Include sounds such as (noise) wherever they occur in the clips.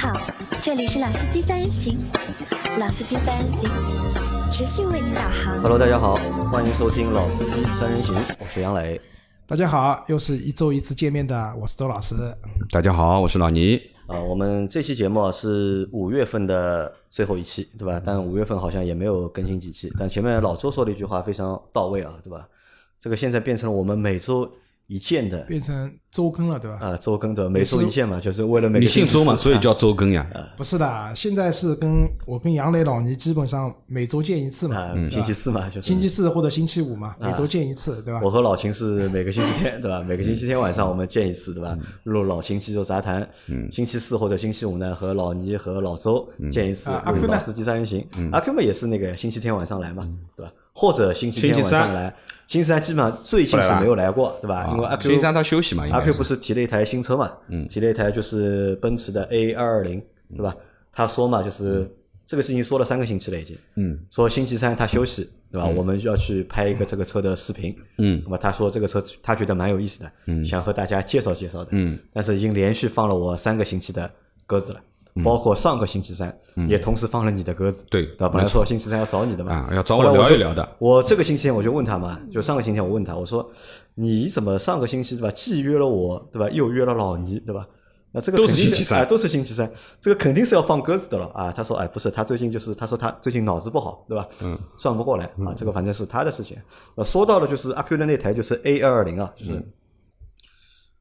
好，这里是老司机三人行，老司机三人行持续为您导航。Hello，大家好，欢迎收听《老司机三人行》，我是杨磊。大家好，又是一周一次见面的，我是周老师。大家好，我是老倪。啊、我们这期节目啊是五月份的最后一期，对吧？但五月份好像也没有更新几期。但前面老周说了一句话非常到位啊，对吧？这个现在变成了我们每周一见的变成周更了，对吧？啊周更的每周一见嘛，就是为了每个你姓周嘛，所以叫周更呀。不是的，现在是跟我跟杨磊、老倪基本上每周见一次嘛，啊星期四嘛，就是星期四或者星期五嘛，每周见一次，对吧我？和老秦是每个星期天，对吧？每个星期天晚上我们见一次，对吧？录老秦肌肉杂谈。嗯。星期四或者星期五呢，和老倪和老周见一次啊，阿 Q 呢老司机三人行。阿 Q 嘛也是那个星期天晚上来嘛，对吧？或者星期天晚上来。星期三基本上最近是没有来过，对吧？因为阿啊 Q 星期三他休息嘛，应阿 Q 不是提了一台新车嘛？嗯，提了一台就是奔驰的 A 二二零，对吧？他说嘛，就是这个事情说了三个星期了已经。嗯，说星期三他休息，对吧？我们要去拍一个这个车的视频。嗯，那么他说这个车他觉得蛮有意思的，嗯，想和大家介绍介绍的。嗯，但是已经连续放了我三个星期的鸽子了。包括上个星期三，也同时放了你的鸽子，嗯对对吧？本来说星期三要找你的嘛，啊要找我聊一聊的我这个星期天我就问他嘛，就上个星期天我问他，我说你怎么上个星期对吧，既约了我对吧，又约了老倪对吧？那这个都是星期三哎，都是星期三，这个肯定是要放鸽子的了啊。他说哎，不是，他最近就是他说他最近脑子不好对吧？嗯，算不过来啊，这个反正是他的事情。呃，说到了就是阿 Q 的那台就是 A 二二零啊，就是。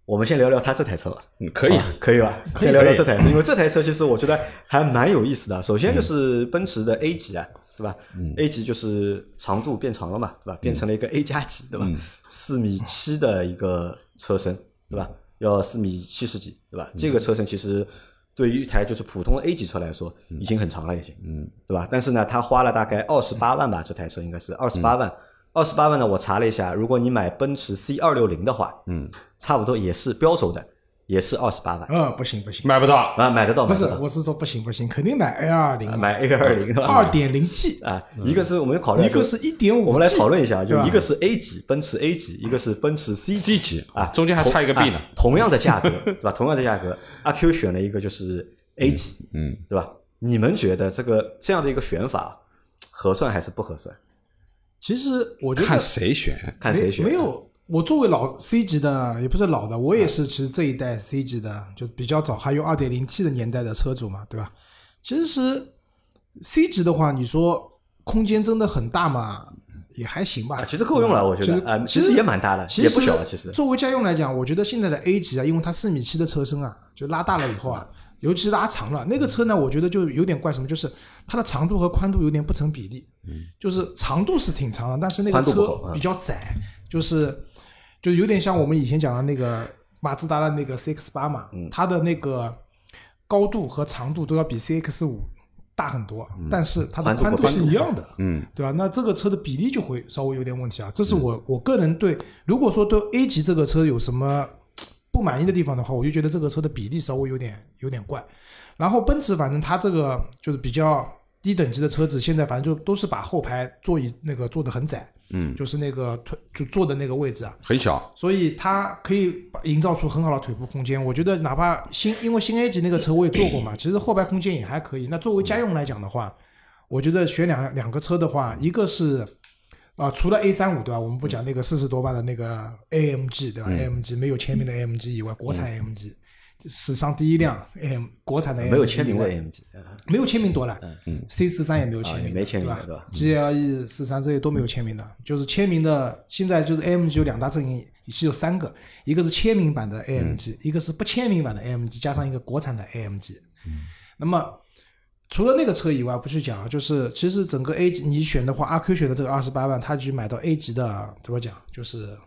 我们先聊聊他这台车吧。嗯可以啊可以吧？先聊聊这台车，因为这台车其实我觉得还蛮有意思的。首先就是奔驰的 A 级啊，是吧？A 级就是长度变长了嘛，对吧？变成了一个 A 加级，对吧？四米七的一个车身，对吧？要四米七十几，对吧？这个车身其实对于一台就是普通的 A 级车来说，已经很长了，已经，嗯，对吧？但是呢，他花了大概二十八万吧，这台车应该是二十八万。二十八万呢，我查了一下，如果你买奔驰 C 二六零的话，嗯，差不多也是标轴的，也是二十八万。呃，不行不行，买不到。啊，买得到，不是我是说不行不行，肯定买 A 二零，买 A 二零是吧？二点零 T，啊，一个是我们考虑，一个是一点五，我们来讨论一下，就一个是 A 级奔驰 A 级，一个是奔驰 C C 级啊，中间还差一个 B 呢。同样的价格，(laughs) 对吧？同样的价格，阿 Q 选了一个就是 A 级，嗯，对吧？你们觉得这个这样的一个选法合算还是不合算？其实我觉得看谁选，看谁选？没有，我作为老 C 级的，也不是老的，我也是其实这一代 C 级的，就比较早还用 2.0T 的年代的车主嘛，对吧？其实 C 级的话，你说空间真的很大嘛，也还行吧啊，。其实够用了，我觉得啊，其实也蛮大的，其实也不小，其实。作为家用来讲，我觉得现在的 A 级啊，因为它四米七的车身啊，就拉大了以后啊，尤其是拉长了，那个车呢，我觉得就有点怪什么，就是它的长度和宽度有点不成比例。就是长度是挺长的，但是那个车比较窄，就是就有点像我们以前讲的那个马自达的那个 CX 八嘛，嗯它的那个高度和长度都要比 CX 五大很多，但是它的宽度是一样的。嗯，对吧？那这个车的比例就会稍微有点问题啊。这是我我个人对，如果说对 A 级这个车有什么不满意的地方的话，我就觉得这个车的比例稍微有点有点怪。然后奔驰反正它这个就是比较低等级的车子，现在反正就都是把后排座椅那个坐的很窄，嗯，就是那个腿就坐的那个位置啊，很小。所以它可以营造出很好的腿部空间。我觉得哪怕新，因为新 A 级那个车我也坐过嘛，其实后排空间也还可以。那作为家用来讲的话，我觉得选两两个车的话，一个是啊、除了 A 三五对吧？我们不讲那个四十多万的那个 AMG 对吧、a m g 没有签名的 AMG 以外，国产 AMG、史上第一辆 AM 国产的 AMG 没有签名的 AMG，啊没有签名多了，嗯，C 四三也没有签名，啊没签名对对吧？GLE 四三这些都没有签名的，就是签名的，现在就是 AMG 有两大阵营，是有三个，一个是签名版的 AMG，、一个是不签名版的 AMG，加上一个国产的 AMG。那么除了那个车以外，不去讲啊，就是其实整个 A 级你选的话，阿 Q 选的这个二十八万，他去买到 A 级的，怎么讲，就是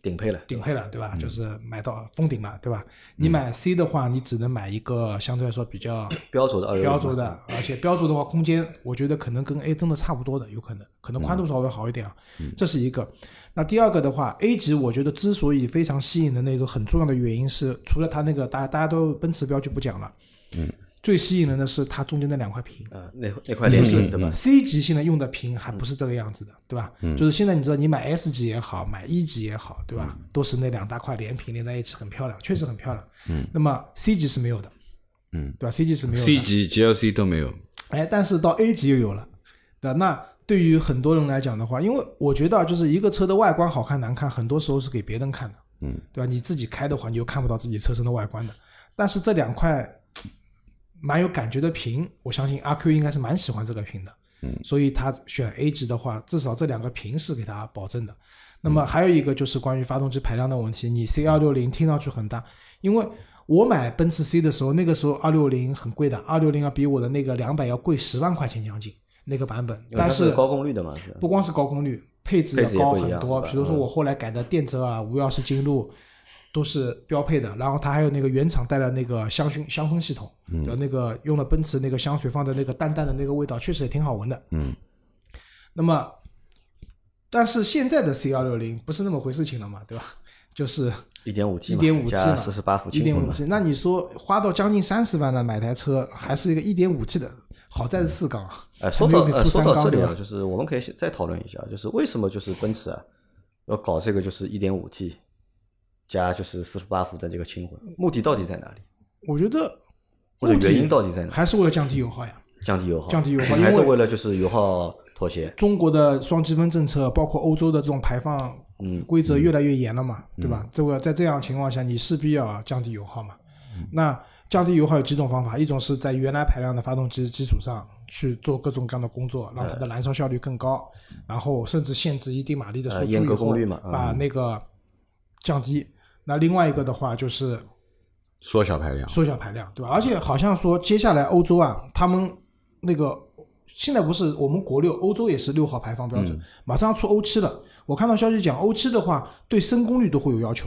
顶配了，顶配了，对吧？就是买到封顶了，对吧？你买 C 的话，你只能买一个相对来说比较 (laughs) 标轴的标轴的，而且标轴的话，空间我觉得可能跟 A 真的差不多的，有可能，可能宽度稍微好一点啊。这是一个。那第二个的话，A 级我觉得之所以非常吸引的那个很重要的原因是，除了它那个大家大家都奔驰标就不讲了，嗯，最吸引人的是它中间那两块屏。啊，那那块连屏对吧？C 级现在用的屏还不是这个样子的，对吧？就是现在你知道，你买 S 级也好，买 E 级也好，对吧？都是那两大块连屏连在一起，很漂亮，确实很漂亮。嗯，那么 C 级是没有的。嗯，对吧？C 级是没有的。C 级、GLC 都没有。哎，但是到 A 级又有了，对吧？那对于很多人来讲的话，因为我觉得啊就是一个车的外观好看难看，很多时候是给别人看的，嗯，对吧？你自己开的话，你又看不到自己车身的外观的。但是这两块蛮有感觉的屏，我相信阿 Q 应该是蛮喜欢这个屏的，嗯，所以他选 A 级的话，至少这两个屏是给他保证的。那么还有一个就是关于发动机排量的问题，你 C 二六零听上去很大，因为我买奔驰 C 的时候，那个时候二六零很贵的，二六零要比我的那个两百要贵十万块钱将近那个版本，但是高功率的嘛，不光是高功率，配置配置也高很多。比如说嗯。我后来改的电车啊、无钥匙进入都是标配的，然后它还有那个原厂带的那个香薰香氛系统，嗯对吧？那个用了奔驰那个香水放的那个淡淡的那个味道，确实也挺好闻的。嗯，那么，但是现在的 C 二六零不是那么回事情了嘛，对吧？就是一点五 T 一点五 T 四十八伏一点五，T，那你说花到将近三十万的买台车，还是一个一点五 T 的，好在是四缸啊，哎，说到呃说到这里啊，就是我们可以再讨论一下，就是为什么就是奔驰啊要搞这个就是一点五 T 加就是四十八伏的这个轻混，目的到底在哪里？我觉得或者原因到底在哪？还是为了降低油耗呀。降低油耗，降低油耗还是为为了就是油耗妥协？中国的双积分政策，包括欧洲的这种排放嗯规则越来越严了嘛，对吧？这个在这样情况下，你势必要降低油耗嘛。那降低油耗有几种方法，一种是在原来排量的发动机基础上去做各种各样的工作，让它的燃烧效率更高，然后甚至限制一定马力的输出功率嘛嗯把那个降低。那另外一个的话就是缩小排量。缩小排量，对吧？而且好像说接下来欧洲啊，他们那个现在不是我们国六，欧洲也是六号排放标准，马上要出欧七了。我看到消息讲，欧七的话对升功率都会有要求。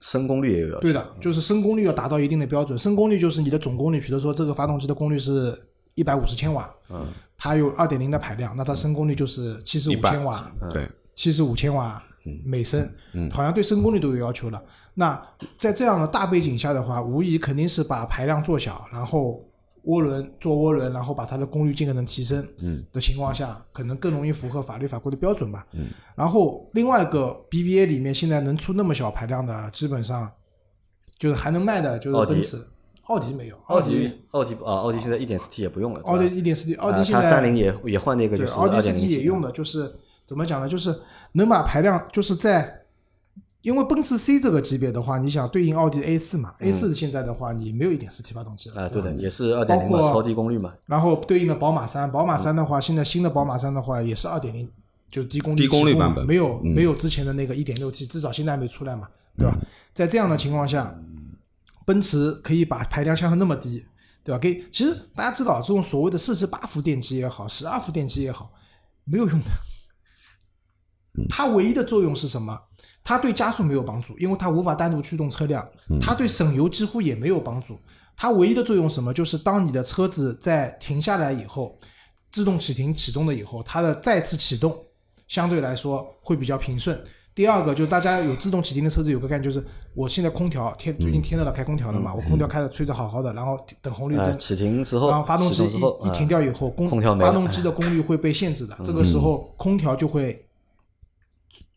升功率也有要求。对的，就是升功率要达到一定的标准。升功率就是你的总功率，比如说这个发动机的功率是一百五十千瓦，嗯，它有二点零的排量，那它升功率就是七十五千瓦，对，七十五千瓦每升，嗯好像对升功率都有要求了。那在这样的大背景下的话，无疑肯定是把排量做小，然后涡轮做涡轮，然后把它的功率尽可能提升嗯。的情况下，可能更容易符合法律法规的标准吧。嗯，然后另外一个 BBA 里面现在能出那么小排量的，基本上就是还能卖的就是奔驰，奥迪没有，奥迪迪奥迪啊，奥迪现在一点四 T 也不用了，奥迪一点四 T，奥啊迪现在它三菱也也换那个对，就是奥迪四 T 也用的，就是怎么讲呢？就是能把排量，就是在，因为奔驰 C 这个级别的话，你想对应奥迪 A 四嘛、a 四现在的话你没有一点四 T 发动机了啊，对的，也是二点零嘛，超低功率嘛，然后对应的宝马三，宝马三的话，现在新的宝马三的话也是二点零，就是低功率低功率版本没有、没有之前的那个一点六 T，至少现在还没出来嘛，对吧？在这样的情况下，奔驰可以把排量降到那么低，对吧？给其实大家知道，这种所谓的四十八伏电机也好，十二伏电机也好，没有用的。它唯一的作用是什么？它对加速没有帮助，因为它无法单独驱动车辆。它对省油几乎也没有帮助。它唯一的作用是什么？就是当你的车子在停下来以后，自动启停启动了以后，它的再次启动相对来说会比较平顺。第二个就是大家有自动启停的车子有个概念，就是我现在空调天最近天热了开空调了嘛，我空调开的吹的好好的，然后等红绿啊，灯，启停时候，然后发动机一一停啊掉以后，空空调没发动机的功率会被限制的，这个时候空调就会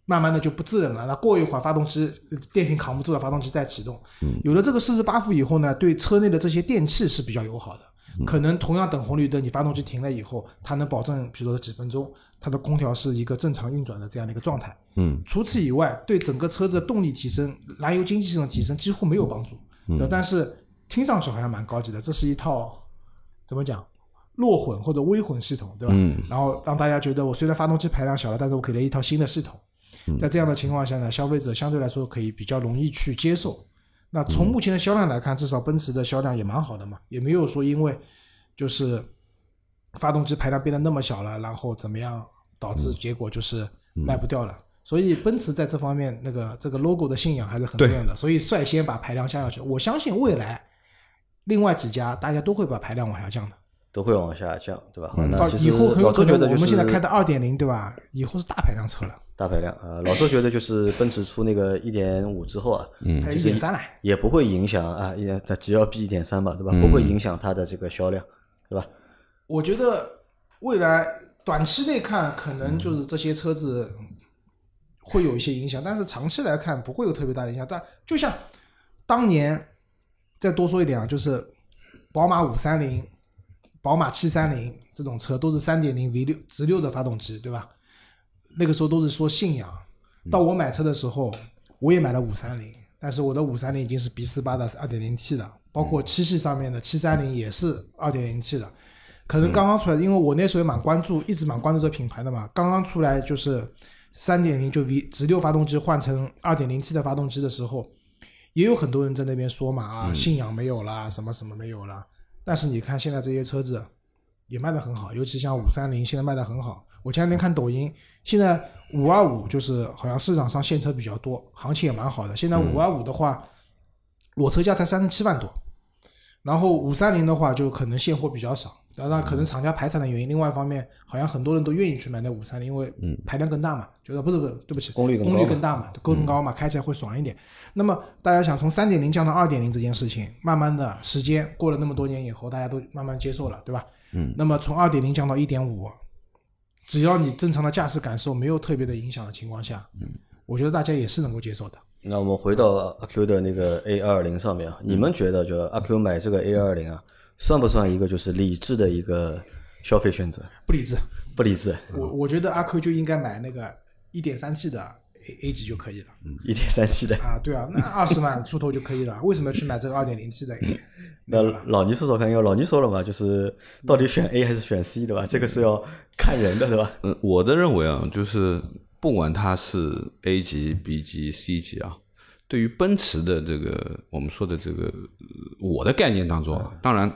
慢慢的就不制冷了。那过一会儿发动机呃电瓶扛不住了，发动机再启动。有了这个四十八伏以后呢，对车内的这些电器是比较友好的。可能同样等红绿灯，你发动机停了以后，它能保证，比如说几分钟，它的空调是一个正常运转的这样的一个状态。嗯，除此以外，对整个车子的动力提升、燃油经济性的提升几乎没有帮助。嗯但是听上去好像蛮高级的，这是一套怎么讲弱混或者微混系统，对吧？嗯然后让大家觉得我虽然发动机排量小了，但是我给了一套新的系统。嗯在这样的情况下呢，消费者相对来说可以比较容易去接受。那从目前的销量来看，至少奔驰的销量也蛮好的嘛，也没有说因为就是发动机排量变得那么小了，然后怎么样导致结果就是卖不掉了。所以奔驰在这方面那个这个 logo 的信仰还是很重要的，所以率先把排量降下去。我相信未来另外几家大家都会把排量往下降的。都会往下降，对吧？好，嗯到那其实以后很有可老周觉得我们现在开的二点零对吧？以后是大排量车了，大排量啊，老周觉得就是奔驰出那个一点五之后啊，嗯一点三了。也不会影响啊，也它只要比一点三吧，对吧？嗯不会影响它的这个销量，对吧？我觉得未来短期内看，可能就是这些车子会有一些影响，但是长期来看不会有特别大的影响。但就像当年再多说一点啊，就是宝马五三零、宝马七三零这种车都是三点零 V 六直六的发动机，对吧？那个时候都是说信仰。到我买车的时候，我也买了五三零，但是我的五三零已经是 B 四八的二点零 T 的，包括七系上面的七三零也是二点零 T 的。可能刚刚出来，因为我那时候也蛮关注，一直蛮关注这品牌的嘛。刚刚出来就是三点零就 V 直六发动机换成二点零 T 的发动机的时候，也有很多人在那边说嘛啊，信仰没有啦，什么什么没有啦。但是你看现在这些车子也卖得很好，尤其像五三零现在卖得很好。我前两天看抖音，现在五二五就是好像市场上现车比较多，行情也蛮好的。现在五二五的话，裸车价才三十七万多，然后五三零的话就可能现货比较少。当然，可能厂家排产的原因。另外一方面，好像很多人都愿意去买那五三零，因为排量更大嘛，觉得不是不是，对不起，功率功率更大嘛，更高嘛，开起来会爽一点。那么大家想从三点零降到二点零这件事情，慢慢的时间过了那么多年以后，大家都慢慢接受了，对吧？嗯。那么从二点零降到一点五，只要你正常的驾驶感受没有特别的影响的情况下，嗯，我觉得大家也是能够接受的。那我们回到阿 Q 的那个 A 二零上面啊，你们觉得就阿 Q 买这个 A 二零啊？算不算一个就是理智的一个消费选择？不理智，不理智。我我觉得阿 Q 就应该买那个一点三 T 的 A A 级就可以了。嗯，一点三 T 的啊，对啊，那二十万出头就可以了。为什么去买这个二点零 T 的？那老倪说说看，因为老倪说了嘛，就是到底选 A 还是选 C，对吧？这个是要看人的，对吧？嗯，我的认为啊，就是不管它是 A 级、B 级、C 级啊。对于奔驰的这个我们说的这个我的概念当中，当然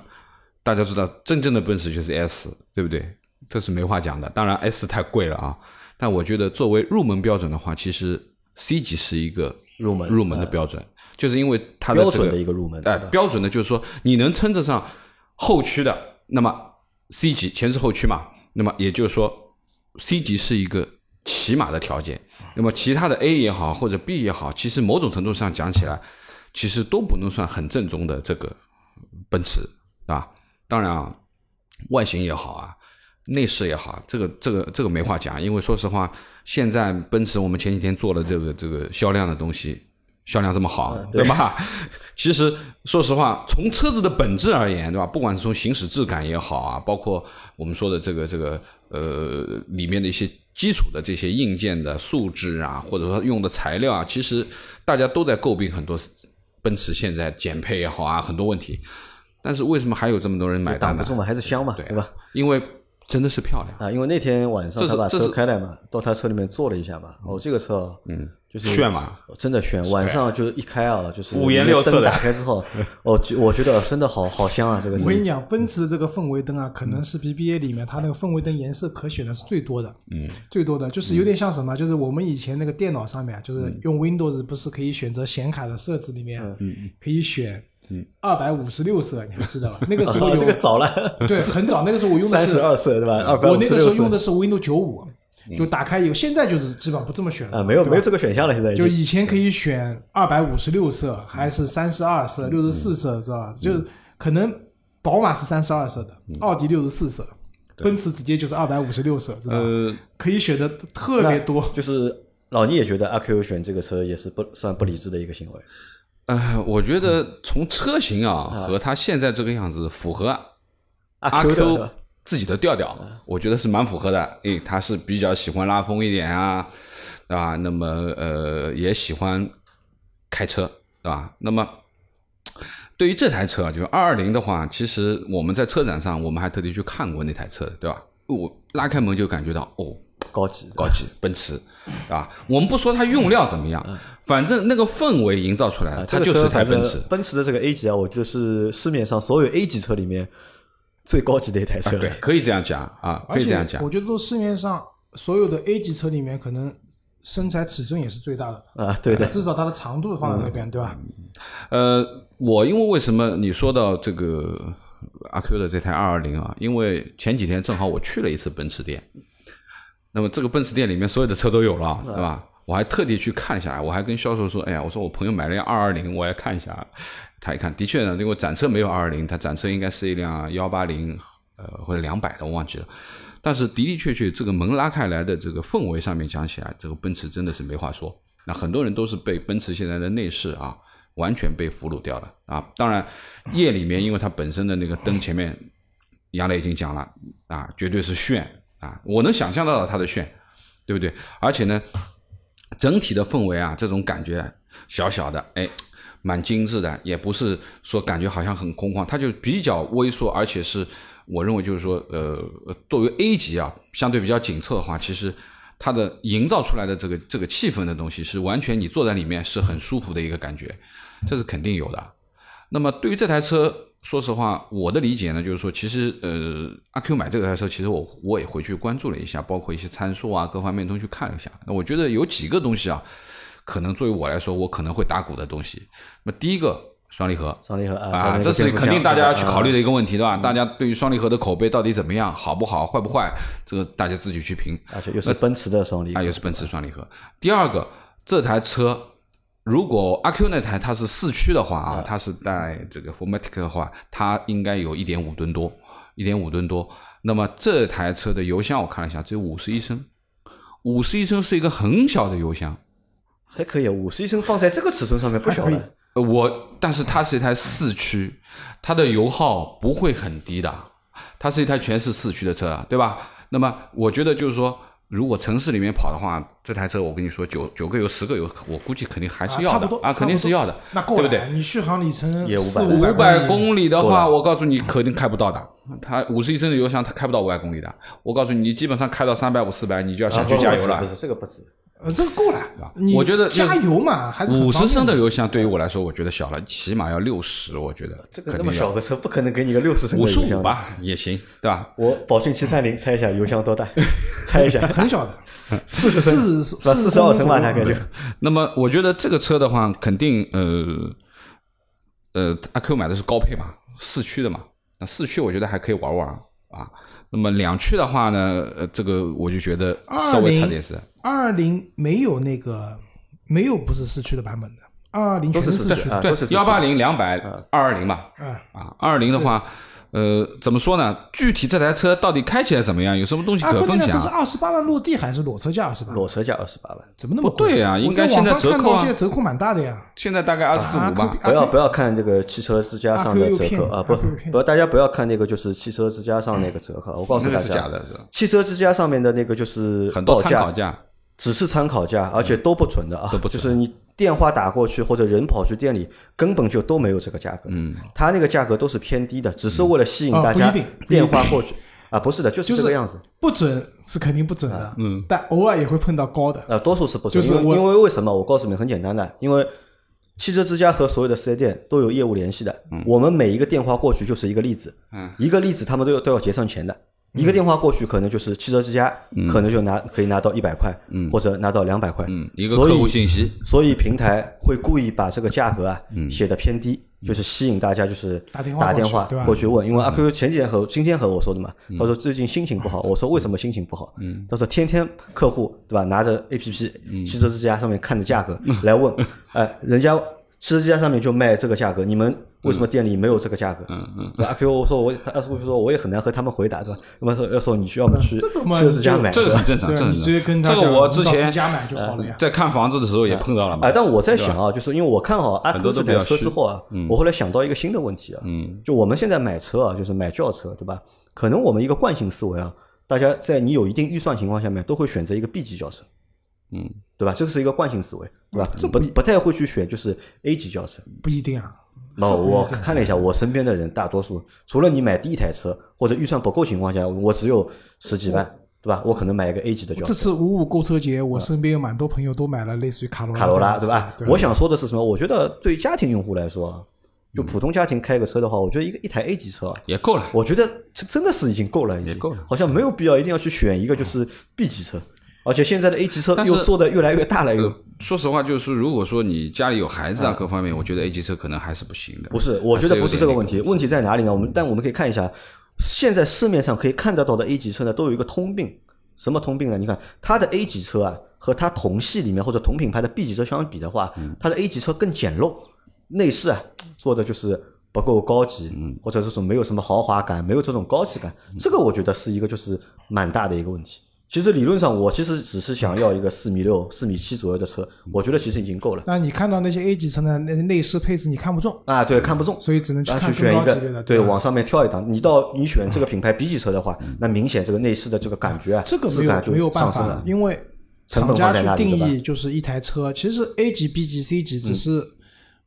大家知道真正的奔驰就是 S，对不对？这是没话讲的。当然 S 太贵了啊，但我觉得作为入门标准的话，其实 C 级是一个入门入门的标准，就是因为它的标准的一个入门。哎，标准的就是说你能称得上后驱的，那么 C 级前置后驱嘛，那么也就是说 C 级是一个。起码的条件，那么其他的 A 也好或者 B 也好，其实某种程度上讲起来，其实都不能算很正宗的这个奔驰，啊。当然啊，外形也好啊，内饰也好，这个这个这个没话讲，因为说实话，现在奔驰我们前几天做了这个这个销量的东西。销量这么好，对吧？(laughs) 其实说实话，从车子的本质而言，对吧？不管是从行驶质感也好啊，包括我们说的这个这个呃里面的一些基础的这些硬件的素质啊，或者说用的材料啊，其实大家都在诟病很多奔驰现在减配也好啊，很多问题。但是为什么还有这么多人买单呢？挡不住嘛，还是香嘛，对吧？因为真的是漂亮啊！因为那天晚上他把车开来嘛，到他车里面坐了一下嘛。哦，这个车，嗯。就是炫嘛，真的炫！晚上就是一开啊，就是五颜六色的。打开之后，(laughs) 哦，我觉得真的好好香啊！这个我跟你讲，奔驰的这个氛围灯啊，可能是 BBA 里面它那个氛围灯颜色可选的是最多的。嗯，最多的就是有点像什么？就是我们以前那个电脑上面，就是用 Windows 不是可以选择显卡的设置里面，嗯可以选二百五十六色，你还知道吧？那个时候有 (laughs) 这个早了，(laughs) 对，很早。那个时候我用的是三十二色，对吧？二百我那个时候用的是 Windows 九五。就打开以后，现在就是基本上不这么选了啊，没有没有这个选项了。现在就以前可以选二百五十六色，还是三十二色、六十四色，知道吧？就是可能宝马是三十二色的，奥迪六十四色，奔驰直接就是二百五十六色，知道吧？可以选的特别多。就是老倪也觉得阿 Q 选这个车也是不算不理智的一个行为。呃，我觉得从车型啊和它现在这个样子符合阿 Q。自己的调调，我觉得是蛮符合的。诶，他是比较喜欢拉风一点啊，对吧？那么呃，也喜欢开车，对吧？那么对于这台车，就是二二零的话，其实我们在车展上，我们还特地去看过那台车，对吧？我拉开门就感觉到，哦，高级，高级，奔驰，对吧？我们不说它用料怎么样，反正那个氛围营造出来，它就是台奔驰。奔驰的这个 A 级啊，我觉得是市面上所有 A 级车里面。最高级的一台车，对，可以这样讲啊，可以这样讲。我觉得，都市面上所有的 A 级车里面，可能身材尺寸也是最大的啊，对的，至少它的长度放在那边，对吧？呃，我因为为什么你说到这个阿 Q 的这台二二零啊？因为前几天正好我去了一次奔驰店，那么这个奔驰店里面所有的车都有了，对吧？我还特地去看一下，我还跟销售说：“哎呀，我说我朋友买了辆二二零，我来看一下。”他一看，的确呢，因为展车没有二二零，他展车应该是一辆幺八零，呃，或者两百的，我忘记了。但是的的确确，这个门拉开来的这个氛围上面讲起来，这个奔驰真的是没话说。那很多人都是被奔驰现在的内饰啊完全被俘虏掉了啊！当然，夜里面因为它本身的那个灯前面，杨磊已经讲了啊，绝对是炫啊，我能想象到它的炫，对不对？而且呢，整体的氛围啊，这种感觉小小的，哎，蛮精致的，也不是说感觉好像很空旷，它就比较微缩，而且是我认为就是说，呃，作为 A 级啊，相对比较紧凑的话，其实。它的营造出来的这个这个气氛的东西，是完全你坐在里面是很舒服的一个感觉，这是肯定有的。那么对于这台车，说实话，我的理解呢，就是说，其实呃，阿 Q 买这台车，其实我我也回去关注了一下，包括一些参数啊，各方面都去看了一下。那我觉得有几个东西啊，可能作为我来说，我可能会打鼓的东西。那么第一个。双离合，双离合啊，这是肯定大家要去考虑的一个问题，对吧？大家对于双离合的口碑到底怎么样，好不好，坏不坏，这个大家自己去评。而且又是奔驰的双离，啊，又是奔驰双离合。第二个，这台车如果阿 Q 那台它是四驱的话啊，它是带这个 Formatic 的话，它应该有一点五吨多，一点五吨多。那么这台车的油箱我看了一下，只有五十一升，五十一升是一个很小的油箱，还可以，五十一升放在这个尺寸上面不小的。呃，我但是它是一台四驱，它的油耗不会很低的，它是一台全是四驱的车，对吧？那么我觉得就是说，如果城市里面跑的话，这台车我跟你说，九九个油十个油，我估计肯定还是要的啊，肯定是要的，那够对不对？你续航里程也五五百公里的话，我告诉你肯定开不到的。它五十一升的油箱，它开不到五百公里的。我告诉你，你基本上开到三百五四百，你就要下去加油了。不是这个不止。呃，这个够了，我觉得加油嘛，还是五十升的油箱对于我来说，我觉得小了，起码要六十，我觉得这个那么小个车，不可能给你个六十升五十五吧，也行，对吧？我宝骏七三零，猜一下油箱多大？(laughs) 猜一下，很小的，(laughs) 四十升，四十二升吧，大概就。那么我觉得这个车的话，肯定呃呃，阿 Q 买的是高配嘛，四驱的嘛，那四驱我觉得还可以玩玩啊。那么两驱的话呢，呃，这个我就觉得稍微差点是。二零没有那个没有不是四驱的版本的，二零全是四驱，对，幺八零两百二二零嘛，啊，二二零的话。呃，怎么说呢？具体这台车到底开起来怎么样？有什么东西可分享？这是二十八万落地还是裸车价二十八？裸车价二十八万，怎么那么不对啊？应该现在折扣啊，现在折扣蛮大的呀。现在大概二十五吧。不要不要看这个汽车之家上的折扣啊！不不，大家不要看那个就是汽车之家上那个折扣。我告诉大家，汽车之家上面的那个就是很多参考价，只是参考价，而且都不准的啊，就是你。电话打过去或者人跑去店里，根本就都没有这个价格。嗯，他那个价格都是偏低的，只是为了吸引大家电话过去。啊，不是的，就是这个样子。不准是肯定不准的，嗯，但偶尔也会碰到高的。呃，多数是不准，因为因为为什么？我告诉你，很简单的，因为汽车之家和所有的四 S 店都有业务联系的。我们每一个电话过去就是一个例子，嗯，一个例子他们都要都要结算钱的。一个电话过去，可能就是汽车之家，可能就拿可以拿到一百块，或者拿到两百块。一个客户信息，所以平台会故意把这个价格啊写的偏低，就是吸引大家就是打电话过去问。因为阿 Q 前几天和今天和我说的嘛，他说最近心情不好。(laughs) 我说为什么心情不好？他说天天客户对吧，拿着 APP 汽车之家上面看的价格 (laughs) 来问，哎，人家汽车之家上面就卖这个价格，你们。为什么店里没有这个价格？嗯嗯，阿 Q 我说我，阿 Q 说我也很难和他们回答，对吧？那么说要说你需要么去车之家买，这个很正常，这个这个我之前在在看房子的时候也碰到了嘛。哎，但我在想啊，就是因为我看好阿 Q 这台车之后啊，我后来想到一个新的问题啊，嗯，就我们现在买车啊，就是买轿车，对吧？可能我们一个惯性思维啊，大家在你有一定预算情况下面，都会选择一个 B 级轿车，嗯，对吧？这个是一个惯性思维，对吧？这不不太会去选就是 A 级轿车，不一定啊。那我看了一下，我身边的人大多数，除了你买第一台车或者预算不够情况下，我只有十几万，对吧？我可能买一个 A 级的轿车。这次五五购车节，我身边有蛮多朋友都买了类似于卡罗卡罗拉，对吧？我想说的是什么？我觉得对家庭用户来说，就普通家庭开个车的话，我觉得一个一台 A 级车也够了。我觉得这真的是已经够了，已经够了，好像没有必要一定要去选一个就是 B 级车。而且现在的 A 级车又做的越来越大了，又说实话，就是如果说你家里有孩子啊，各方面，我觉得 A 级车可能还是不行的。不是，我觉得不是这个问题，问题在哪里呢？我们但我们可以看一下，现在市面上可以看得到的 A 级车呢，都有一个通病，什么通病呢？你看它的 A 级车啊，和它同系里面或者同品牌的 B 级车相比的话，它的 A 级车更简陋，内饰啊做的就是不够高级，或者这种没有什么豪华感，没有这种高级感，这个我觉得是一个就是蛮大的一个问题。其实理论上，我其实只是想要一个四米六、四米七左右的车，我觉得其实已经够了。那你看到那些 A 级车呢，那内饰配置你看不中，啊，对，看不中，所以只能去看去选一个对往上面跳一档。你到你选这个品牌 B 级车的话，那明显这个内饰的这个感觉啊，这个没有没有办法。因为厂家去定义就是一台车，其实 A 级、B 级、C 级只是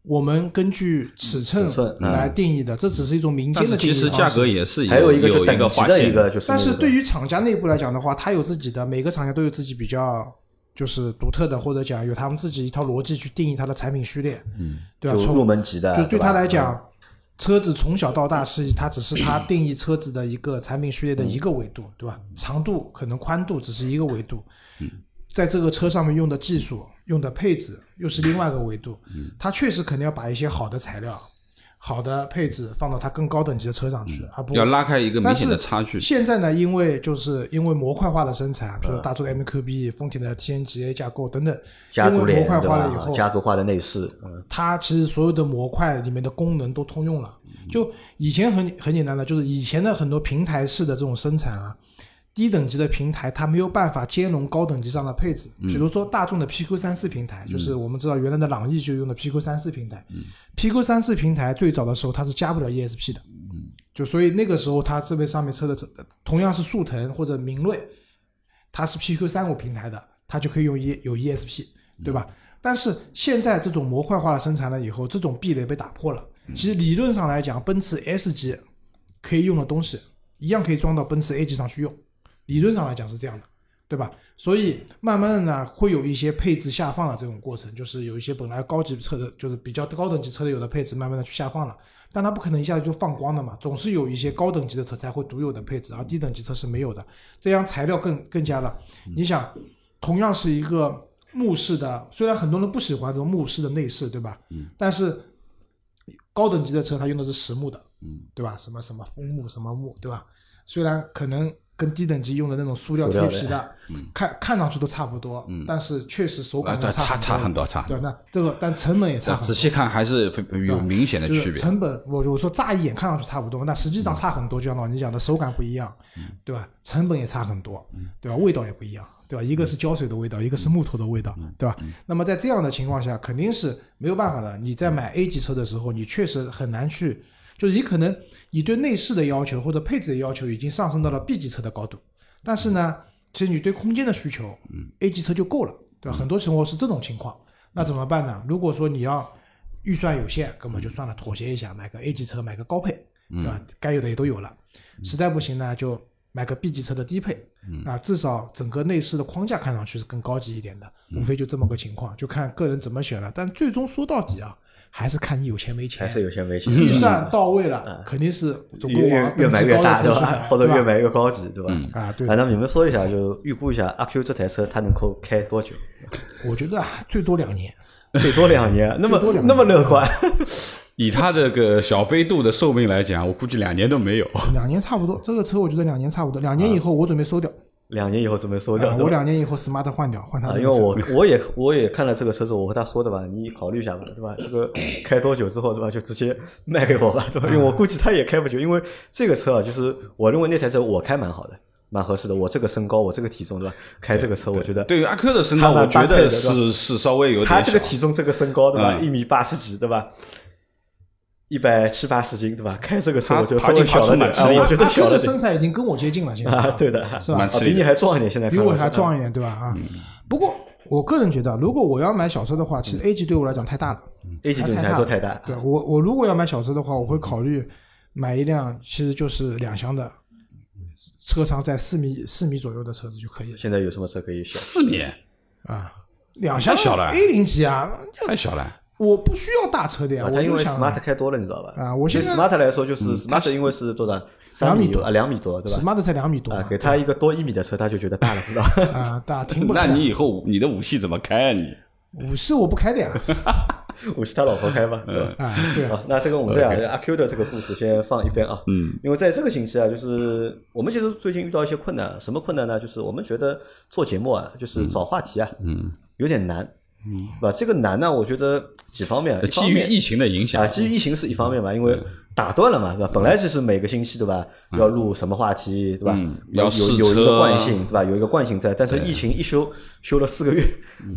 我们根据尺寸来定义的，这只是一种民间的定义方式。实价格也是还有一个有一就等级个划线的。一个，就是，但是对于厂家内部来讲的话，它有自己的每个厂家都有自己比较就是独特的，或者讲有他们自己一套逻辑去定义它的产品序列，嗯，对吧？从就入门级的，就对吧？他来讲，车子从小到大是它只是它定义车子的一个产品序列的一个维度，对吧？长度可能宽度只是一个维度，在这个车上面用的技术、用的配置又是另外一个维度。它确实肯定要把一些好的材料、好的配置放到它更高等级的车上去，而不要拉开一个明但显的是差距。现在呢，因为就是因为模块化的生产，比如说大众的 MQB、丰田的 TNGA 架构等等，家族模块？化了以后，家族化的内饰，嗯，它其实所有的模块里面的功能都通用了。就以前很很简单的，就是以前的很多平台式的这种生产啊，低等级的平台它没有办法兼容高等级上的配置。比如说大众的 PQ 三四平台，就是我们知道原来的朗逸就用的 PQ 三四平台。PQ 三四平台最早的时候它是加不了 ESP 的，就所以那个时候它这边上面车的车同样是速腾或者明锐，它是 PQ 三五平台的，它就可以用 E 有 ESP，对吧？但是现在这种模块化的生产了以后，这种壁垒被打破了。其实理论上来讲，奔驰 S 级可以用的东西，一样可以装到奔驰 A 级上去用。理论上来讲是这样的，对吧？所以慢慢的呢，会有一些配置下放的这种过程，就是有一些本来高级车的，就是比较高等级车的有的配置，慢慢的去下放了。但它不可能一下子就放光的嘛，总是有一些高等级的车才会独有的配置，而低等级车是没有的。这样材料更更加的。你想，同样是一个木式的，虽然很多人不喜欢这种木式的内饰，对吧？嗯。但是高等级的车它用的是实木的，嗯，对吧？什么什么枫木什么木，对吧？虽然可能跟低等级用的那种塑料贴皮的，看看上去都差不多，但是确实手感差差很很多差对，那这个但成本也差很多。仔细看还是有明显的就是区别。成本，我我说乍一眼看上去差不多，那实际上差很多。就像老倪讲的，手感不一样，对吧？成本也差很多，对吧？味道也不一样，对吧？一个是胶水的味道，一个是木头的味道，对吧？那么在这样的情况下，肯定是没有办法的。你在买 A 级车的时候，你确实很难去，就是你可能你对内饰的要求或者配置的要求已经上升到了 B 级车的高度，但是呢，其实你对空间的需求，A 级车就够了，对吧？很多时候是这种情况，那怎么办呢？如果说你要预算有限，根本就算了，妥协一下，买个 A 级车，买个高配，对吧？该有的也都有了。实在不行呢，就买个 B 级车的低配，啊，至少整个内饰的框架看上去是更高级一点的。无非就这么个情况，就看个人怎么选了。但最终说到底啊，还是看你有钱没钱。还是有钱没钱，预算到位了，肯定是总越越越买越大，对吧？(laughs) 或者越买越高级，对吧？啊，对反正你们说一下，就预估一下阿 Q 这台车它能够开多久？我觉得啊，最多两年。最多两年，(laughs) 那么那么乐观，(laughs) 以它这个小飞度的寿命来讲，我估计两年都没有。两年差不多，这个车我觉得两年差不多。两年以后我准备收掉，两年以后准备收掉，啊我两年以后 smart 换掉，换它。因为我我也我也看了这个车子，我和他说的吧，你考虑一下吧，对吧？这个开多久之后，对吧？就直接卖给我吧，对吧？因为我估计他也开不久，因为这个车啊，就是我认为那台车我开蛮好的，蛮合适的。我这个身高，我这个体重，对吧？开这个车，我觉得对于阿 Q 的身高，我觉得是是稍微有点他这个体重，这个身高，对吧？嗯一米八十几，对吧？一百七八十斤，对吧？开这个车他我觉得稍微小了点，啊我觉得阿小的了点。身材已经跟我接近了，现在。啊，对的，是吧？比你还壮一点，现在比我还壮一点，对吧？啊，不过我个人觉得，如果我要买小车的话，其实 A 级对我来讲太大了。A 级对你来说太大，对我，我如果要买小车的话，我会考虑买一辆其实就是两厢的，车长在四米四米左右的车子就可以了。现在有什么车可以选？四米，啊。两厢小了。A 零级啊，太小了。我不需要大车的呀，啊，我它因为 Smart 开多了，你知道吧？啊我现在 Smart 来说，就是 Smart 因为是多少？三两米多啊，两米多，对吧？smart 才两米多啊，给他一个多一米的车，他就觉得大了，知道？(laughs) 啊，大 (laughs) 停不。那你以后你的五系怎么开啊你？五系我不开的呀，(laughs) 五系他老婆开吧？对吧？啊，对啊，好，那这个我们这样，阿 Q 的这个故事先放一边啊。嗯，因为在这个星期啊，就是我们其实最近遇到一些困难，什么困难呢？就是我们觉得做节目啊，就是找话题啊，嗯，有点难，嗯，吧？这个难呢，我觉得几方面，基于疫情的影响啊，，基于疫情是一方面吧，因为打断了嘛，对吧？本来就是每个星期对吧，要录什么话题对吧？有有一个惯性对吧？有一个惯性在，但是疫情一休休了四个月，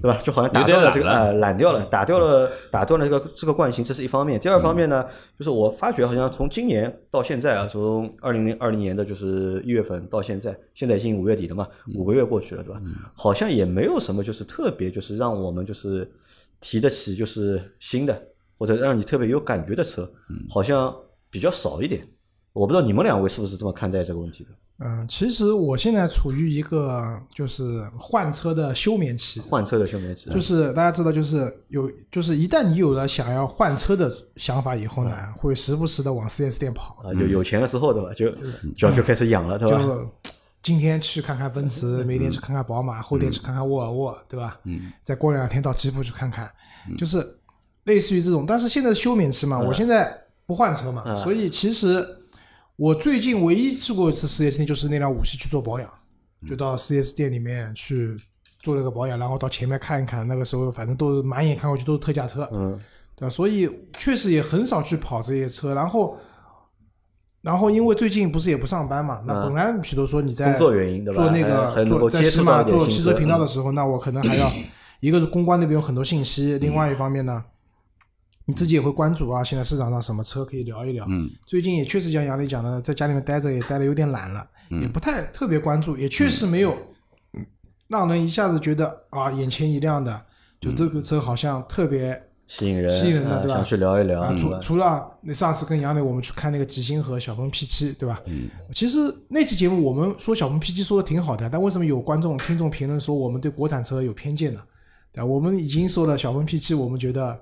对吧？就好像打掉了这个呃懒掉了，打掉了打断了这个这个惯性，这是一方面。第二方面呢，就是我发觉好像从今年到现在啊，从二零零二零年的就是一月份到现在，现在已经五月底了嘛，五个月过去了对吧？好像也没有什么就是特别就是让我们就是提得起就是新的或者让你特别有感觉的车，好像比较少一点。我不知道你们两位是不是这么看待这个问题的？嗯，其实我现在处于一个就是换车的休眠期，换车的休眠期，就是大家知道，就是有，就是一旦你有了想要换车的想法以后呢，会时不时的往 4S 店跑，啊，有有钱的时候对吧？就脚就开始养了对吧？就今天去看看奔驰，明天去看看宝马，后天去看看沃尔沃，对吧？嗯，再过两天到吉普去看看，就是类似于这种。但是现在休眠期嘛，我现在不换车嘛，所以其实我最近唯一去过一次 4S 店，就是那辆五系去做保养，就到 4S 店里面去做了个保养，然后到前面看一看。那个时候反正都是满眼看过去都是特价车，嗯，对吧？所以确实也很少去跑这些车，然后。然后，因为最近不是也不上班嘛，那嗯本来比如说你在工作原因对吧做那个做在接触到喜马做汽车频道的时候，那我可能还要一个是公关那边有很多信息，另外一方面呢，你自己也会关注啊，现在市场上什么车可以聊一聊。嗯，最近也确实像杨磊讲的，在家里面待着也待的有点懒了，也不太特别关注，也确实没有嗯让人一下子觉得啊眼前一亮的，就这个车好像特别吸引人，吸引人的对吧啊想去聊一聊，啊，除除了那上次跟杨磊我们去看那个吉星和小鹏 P 七，对吧？嗯，其实那期节目我们说小鹏 P 七说的挺好的，但为什么有观众听众评论说我们对国产车有偏见呢？对吧？我们已经说了小鹏 P 七，我们觉得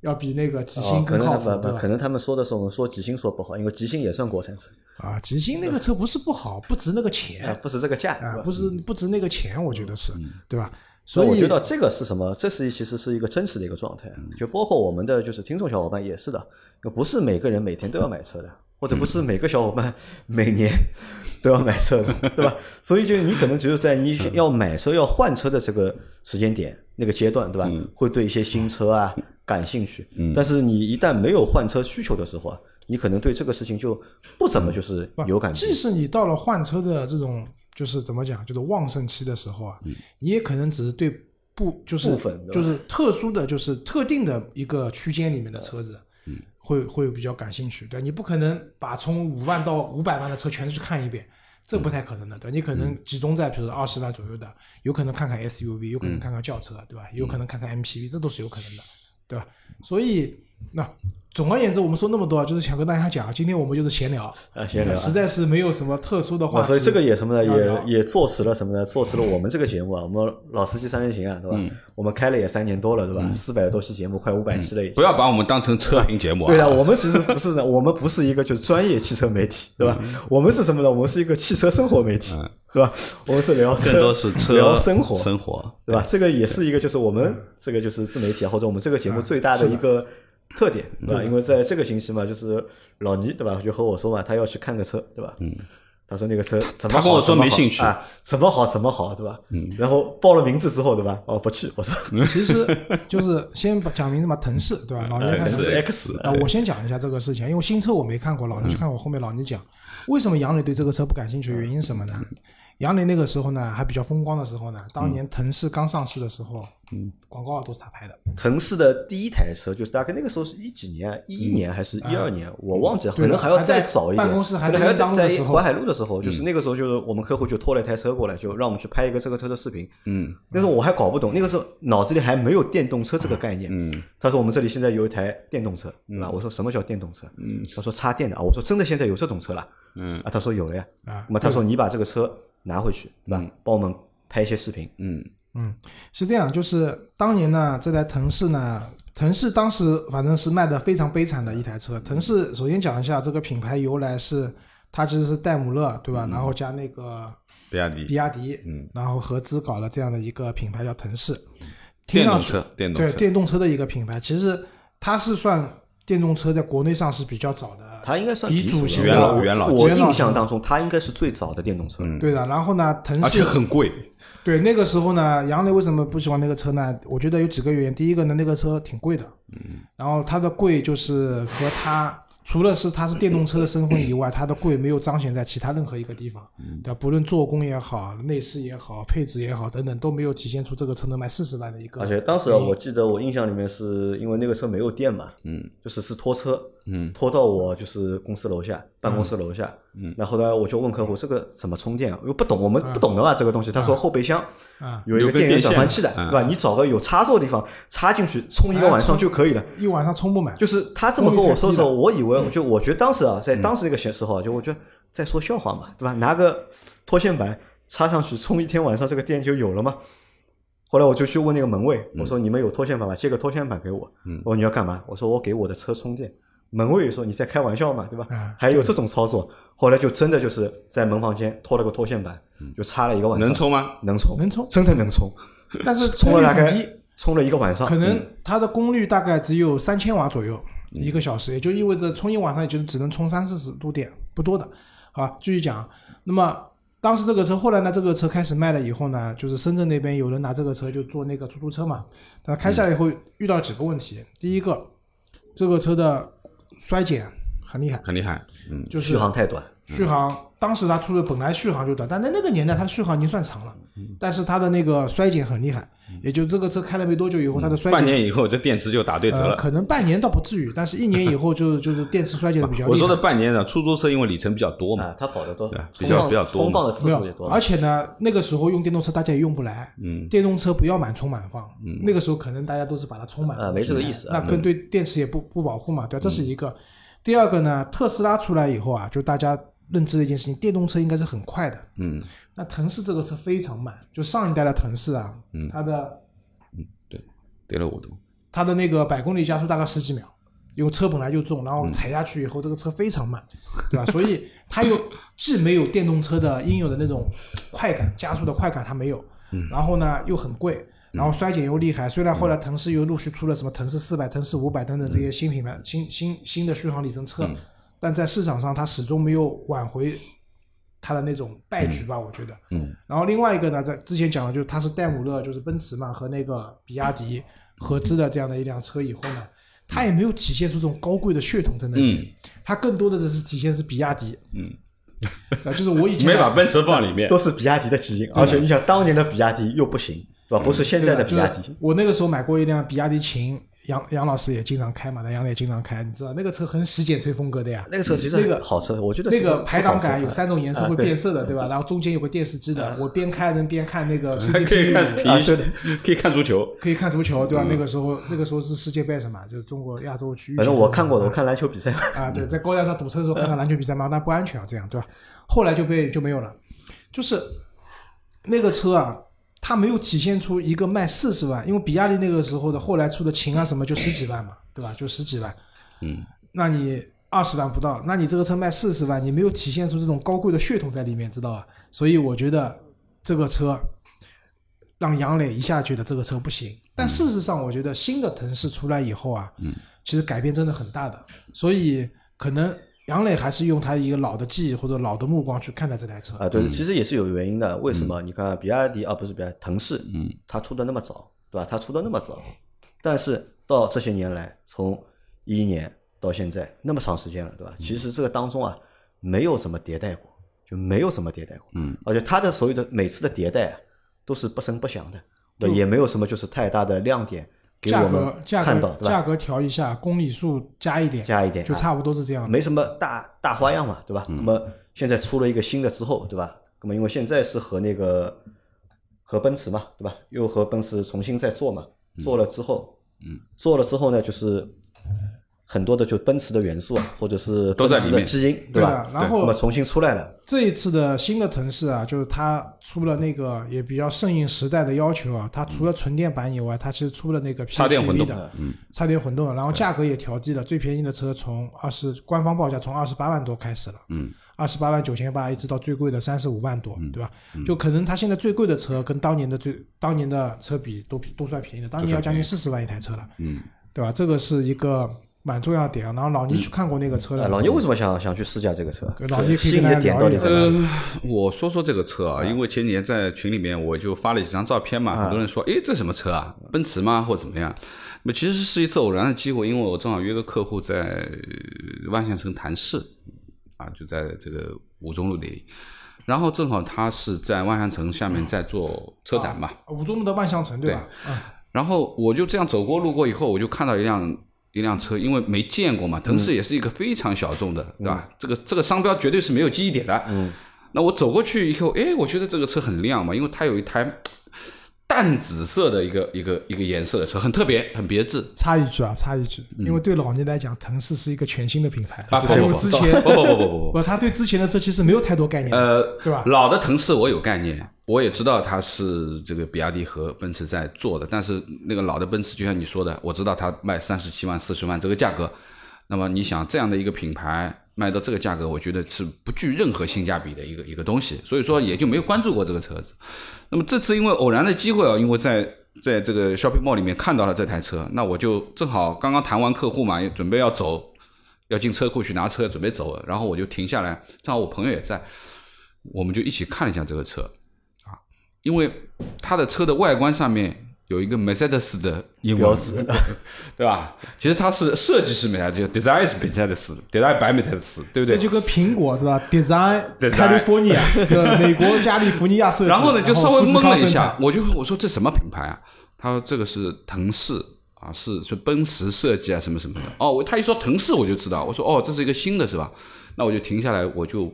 要比那个吉哦星更靠谱，可能不？不可能他们说的是我们说吉星说不好，因为吉星也算国产车，啊，吉星那个车不是不好，不值那个啊钱，不值这个价？不是不值那个钱，我觉得是，对吧？所以我觉得这个是什么？这是其实是一个真实的一个状态，就包括我们的就是听众小伙伴也是的，不是每个人每天都要买车的，或者不是每个小伙伴 (laughs) 每年 (laughs) 都要买车的，对吧？(laughs) 所以就你可能只有在你要买车、要换车的这个时间点、那个阶段，对吧？会对一些新车啊感兴趣。但是你一旦没有换车需求的时候啊，你可能对这个事情就不怎么就是有感觉即。使你到了换车的这种，就是怎么讲，就是旺盛期的时候啊，你也可能只是对不就是部分就是特殊的就是特定的一个区间里面的车子，会会比较感兴趣，对你不可能把从五万到五百万的车全去看一遍。这不太可能的，对？你可能集中在比如说二十万左右的，有可能看看 SUV，有可能看看轿车，对吧？有可能看看 MPV，这都是有可能的，对吧？所以那总而言之，我们说那么多，就是想跟大家讲，今天我们就是闲聊，啊闲聊啊实在是没有什么特殊的话啊，题。所以这个也什么呢？也也坐实了什么呢？坐实了我们这个节目啊，我们老司机三人行啊，对吧？嗯我们开了也三年多了，对吧？四百多期节目，快五百期了。不要把我们当成车评节目啊。对啊，我们其实不是的，我们不是一个 (laughs) 就是专业汽车媒体，对吧？嗯我们是什么呢？我们是一个汽车生活媒体，对吧？我们是聊车，更多是车聊生活，生活。对吧？这个也是一个，就是我们这个就是自媒体啊，或者我们这个节目最大的一个特点，对吧？因为在这个星期嘛，就是老倪，对吧？就和我说嘛，他要去看个车，对吧？嗯。他说那个车怎么好他跟我说没兴趣啊，怎么好怎么好，对吧？嗯。然后报了名字之后，对吧？哦，不去，我说其实 (laughs) 就是先把讲名字嘛，腾势对吧？老倪看腾腾势势 X 啊，我先讲一下这个事情，因为新车我没看过，老倪去看我，后面老倪讲为什么杨磊对这个车不感兴趣，原因是什么呢？杨磊那个时候呢还比较风光的时候呢，当年腾势刚上市的时候，嗯，广告都是他拍的，腾势的第一台车就是大概那个时候是一几年啊，一一年还是一二年，我忘记了，可能还要再早一点。办公室还在当在的时候淮海路的时候，就是那个时候，就是我们客户就拖了一台车过来，就让我们去拍一个这个车的视频。嗯，那时候我还搞不懂，那个时候脑子里还没有电动车这个概念。嗯，他说我们这里现在有一台电动车，对吧？我说什么叫电动车？嗯，他说插电的啊。我说真的现在有这种车了？嗯啊，他说有了呀。啊那么他说你把这个车拿回去，对吧？帮我们拍一些视频。嗯嗯是这样，就是当年呢，这台腾势呢，腾势当时反正是卖的非常悲惨的一台车。腾势首先讲一下这个品牌由来是，它其实是戴姆勒对吧？然后加那个比亚迪比亚迪，嗯，然后合资搞了这样的一个品牌叫腾势，听上去电动车，电动对，电动车的一个品牌，其实它是算电动车在国内上市比较早的，它应该算鼻鼻祖祖型元老我元老我印象当中，它应该是最早的电动车。嗯对的。然后呢，腾而且很贵。对那个时候呢，杨磊为什么不喜欢那个车呢？我觉得有几个原因。第一个呢，那个车挺贵的，嗯，然后它的贵就是和它除了是它是电动车的身份以外，它的贵没有彰显在其他任何一个地方，对吧？不论做工也好，内饰也好，配置也好等等，都没有体现出这个车能卖四十万的一个。而且当时啊，我记得我印象里面是因为那个车没有电嘛，嗯，就是是拖车，嗯，拖到我就是公司楼下，办公室楼下，嗯，那后来我就问客户这个怎么充电啊？因为不懂，我们不懂的嘛这个东西。他说后备箱啊有一个电源转换器的，对吧？你找个有插座的地方插进去，充一个晚上就可以了。一晚上充不满。就是他这么和我说的时候，我以为就我觉得当时啊，在当时那个时候啊，就我觉得在说笑话嘛，对吧？拿个拖线板插上去充一天晚上，这个电就有了嘛？后来我就去问那个门卫，我说你们有拖线板吗？借个拖线板给我。我说你要干嘛？我说我给我的车充电。门卫说你在开玩笑嘛，对吧？还有这种操作。后来就真的就是在门房间拖了个拖线板，就插了一个晚上。能充吗？能充，能充，真的能充。但是 (laughs) 充了大概低，充了一个晚上，可能它的功率大概只有三千瓦左右一个小时，也就意味着充一晚上也就只能充三四十度电，不多的。好，继续讲。那么当时这个车，后来呢，这个车开始卖了以后呢，就是深圳那边有人拿这个车就做那个出租车嘛。他开下来以后遇到几个问题，第一个，这个车的衰减很厉害，很厉害，嗯，就是续航太短。续航当时它出的本来续航就短，但在那个年代它的续航已经算长了，但是它的那个衰减很厉害，也就这个车开了没多久以后，它的衰减半年以后这电池就打对折了。可能半年倒不至于，但是一年以后就就是电池衰减的比较 (laughs) 厉害。我说的半年呢，出租车因为里程比较多嘛，它跑的多，比较比较多，充放的次数也多。而且呢，那个时候用电动车大家也用不来，嗯，电动车不要满充满放，嗯，那个时候可能大家都是把它充满，啊，没这个意思，那跟对电池也不不保护嘛，对，这是一个。第二个呢，特斯拉出来以后啊，就大家。认知的一件事情，电动车应该是很快的。嗯，那腾势这个车非常慢，就上一代的腾势啊，嗯，它的，嗯，对，跌了五度，它的那个百公里加速大概十几秒，因为车本来就重，然后踩下去以后，这个车非常慢，对吧？所以它又 (laughs) 既没有电动车的应有的那种快感，加速的快感它没有，嗯，然后呢又很贵，然后衰减又厉害。虽然后来腾势又陆续出了什么腾势四百、腾势五百等等这些新品牌、新新新的续航里程车。但在市场上，它始终没有挽回它的那种败局吧？我觉得。嗯。然后另外一个呢，在之前讲的就是它是戴姆勒，就是奔驰嘛和那个比亚迪合资的这样的一辆车以后呢，它也没有体现出这种高贵的血统在那里。嗯。它更多的是体现是比亚迪。嗯。(laughs) 啊，就是我以前没把奔驰放里面，都是比亚迪的基因，而且你想当年的比亚迪又不行，对吧？不是现在的比亚迪。我那个时候买过一辆比亚迪秦。杨杨老师也经常开嘛，那杨磊也经常开，你知道那个车很洗剪吹风格的呀。那个车其实那个好车，我觉得那个排挡杆有三种颜色会变色的，对吧？啊、然后中间有个电视机的，我边开能边看那个 C (laughs) C 可以看啊，对的，可以看足球，可以看足球，对吧？那个时候那个时候是世界杯什么，就是中国亚洲区域。反正我看过的，我看篮球比赛啊，对，在高架上堵车的时候看看篮球比赛嘛，那不安全啊，这样对吧？后来就被就没有了，就是那个车啊。它没有体现出一个卖四十万，因为比亚迪那个时候的后来出的秦啊什么就十几万嘛，对吧？就十几万。嗯，那你二十万不到，那你这个车卖四十万，你没有体现出这种高贵的血统在里面，知道吧？所以我觉得这个车让杨磊一下觉得这个车不行。但事实上，我觉得新的腾势出来以后啊，嗯，其实改变真的很大的。所以可能。杨磊还是用他一个老的记忆或者老的目光去看待这台车啊，对，其实也是有原因的。为什么？你看比亚迪啊，不是比亚迪，腾势，嗯，它出的那么早，对吧？它出的那么早，但是到这些年来，从一一年到现在那么长时间了，对吧？其实这个当中啊，没有什么迭代过，就没有什么迭代过，嗯，而且它的所有的每次的迭代都是不声不响的，对，也没有什么就是太大的亮点。价格价格价格调一下，公里数加一点，加一点，就差不多是这样，没什么大大花样嘛，对吧？那么现在出了一个新的之后，对吧？那么因为现在是和那个和奔驰嘛，对吧？又和奔驰重新再做嘛，做了之后，嗯，做了之后呢，就是很多的就奔驰的元素啊，或者是都在里面基因，对吧？然后那么重新出来了。这一次的新的腾势啊，就是它出了那个也比较顺应时代的要求啊。它除了纯电版以外，它其实出了那个插电混动的，嗯，插电混动，然后价格也调低了，最便宜的车从二十官方报价从二十八万多开始了，嗯，二十八万九千八一直到最贵的三十五万多，嗯对吧？就可能它现在最贵的车跟当年的最当年的车比都都算便宜的，当年要将近四十万一台车了，嗯，对吧？这个是一个蛮重要的点啊。然后老倪去看过那个车了，老倪为什么想想去试驾这个车？老倪可以吸引的点到底在哪里？呃，我说说这个车啊，因为前几年在群里面我就发了几张照片嘛，很多人说，诶，这什么车啊？奔驰吗？或者怎么样？那么其实是一次偶然的机会，因为我正好约个客户在万象城谈事，啊，就在这个五中路里，然后正好他是在万象城下面在做车展嘛，五中路的万象城对吧？嗯。然后我就这样走过路过以后，我就看到一辆一辆车，因为没见过嘛，腾势也是一个非常小众的，对吧？这个这个商标绝对是没有记忆点的。嗯。那我走过去以后，哎，我觉得这个车很亮嘛，因为它有一台淡紫色的一个一个一个颜色的车，很特别，很别致。插一句啊，插一句，因为对老倪来讲，腾势是一个全新的品牌。啊，因为之前不不不不 (laughs) 不不，他对之前的车其实没有太多概念。呃，对吧？老的腾势我有概念。我也知道它是这个比亚迪和奔驰在做的，但是那个老的奔驰，就像你说的，我知道它卖三十七万、四十万这个价格。那么你想这样的一个品牌卖到这个价格，我觉得是不具任何性价比的一个一个东西，所以说也就没有关注过这个车子。那么这次因为偶然的机会啊，因为在在这个 shopping mall 里面看到了这台车，那我就正好刚刚谈完客户嘛，准备要走，要进车库去拿车，准备走，然后我就停下来，正好我朋友也在，我们就一起看了一下这个车啊。因为它的车的外观上面有一个 Mercedes 的标志，(laughs) 对吧？其实它是设计师 Mercedes，design 是 Mercedes，design by Mercedes，对不对？这就跟苹果是吧？design California，美国加利福尼亚设计。然后呢，就稍微懵了一下，我就我说这什么品牌啊？他说这个是腾势啊，是是奔驰设计啊，什么什么的。哦，他一说腾势，我就知道。我说哦，这是一个新的是吧？那我就停下来，我就。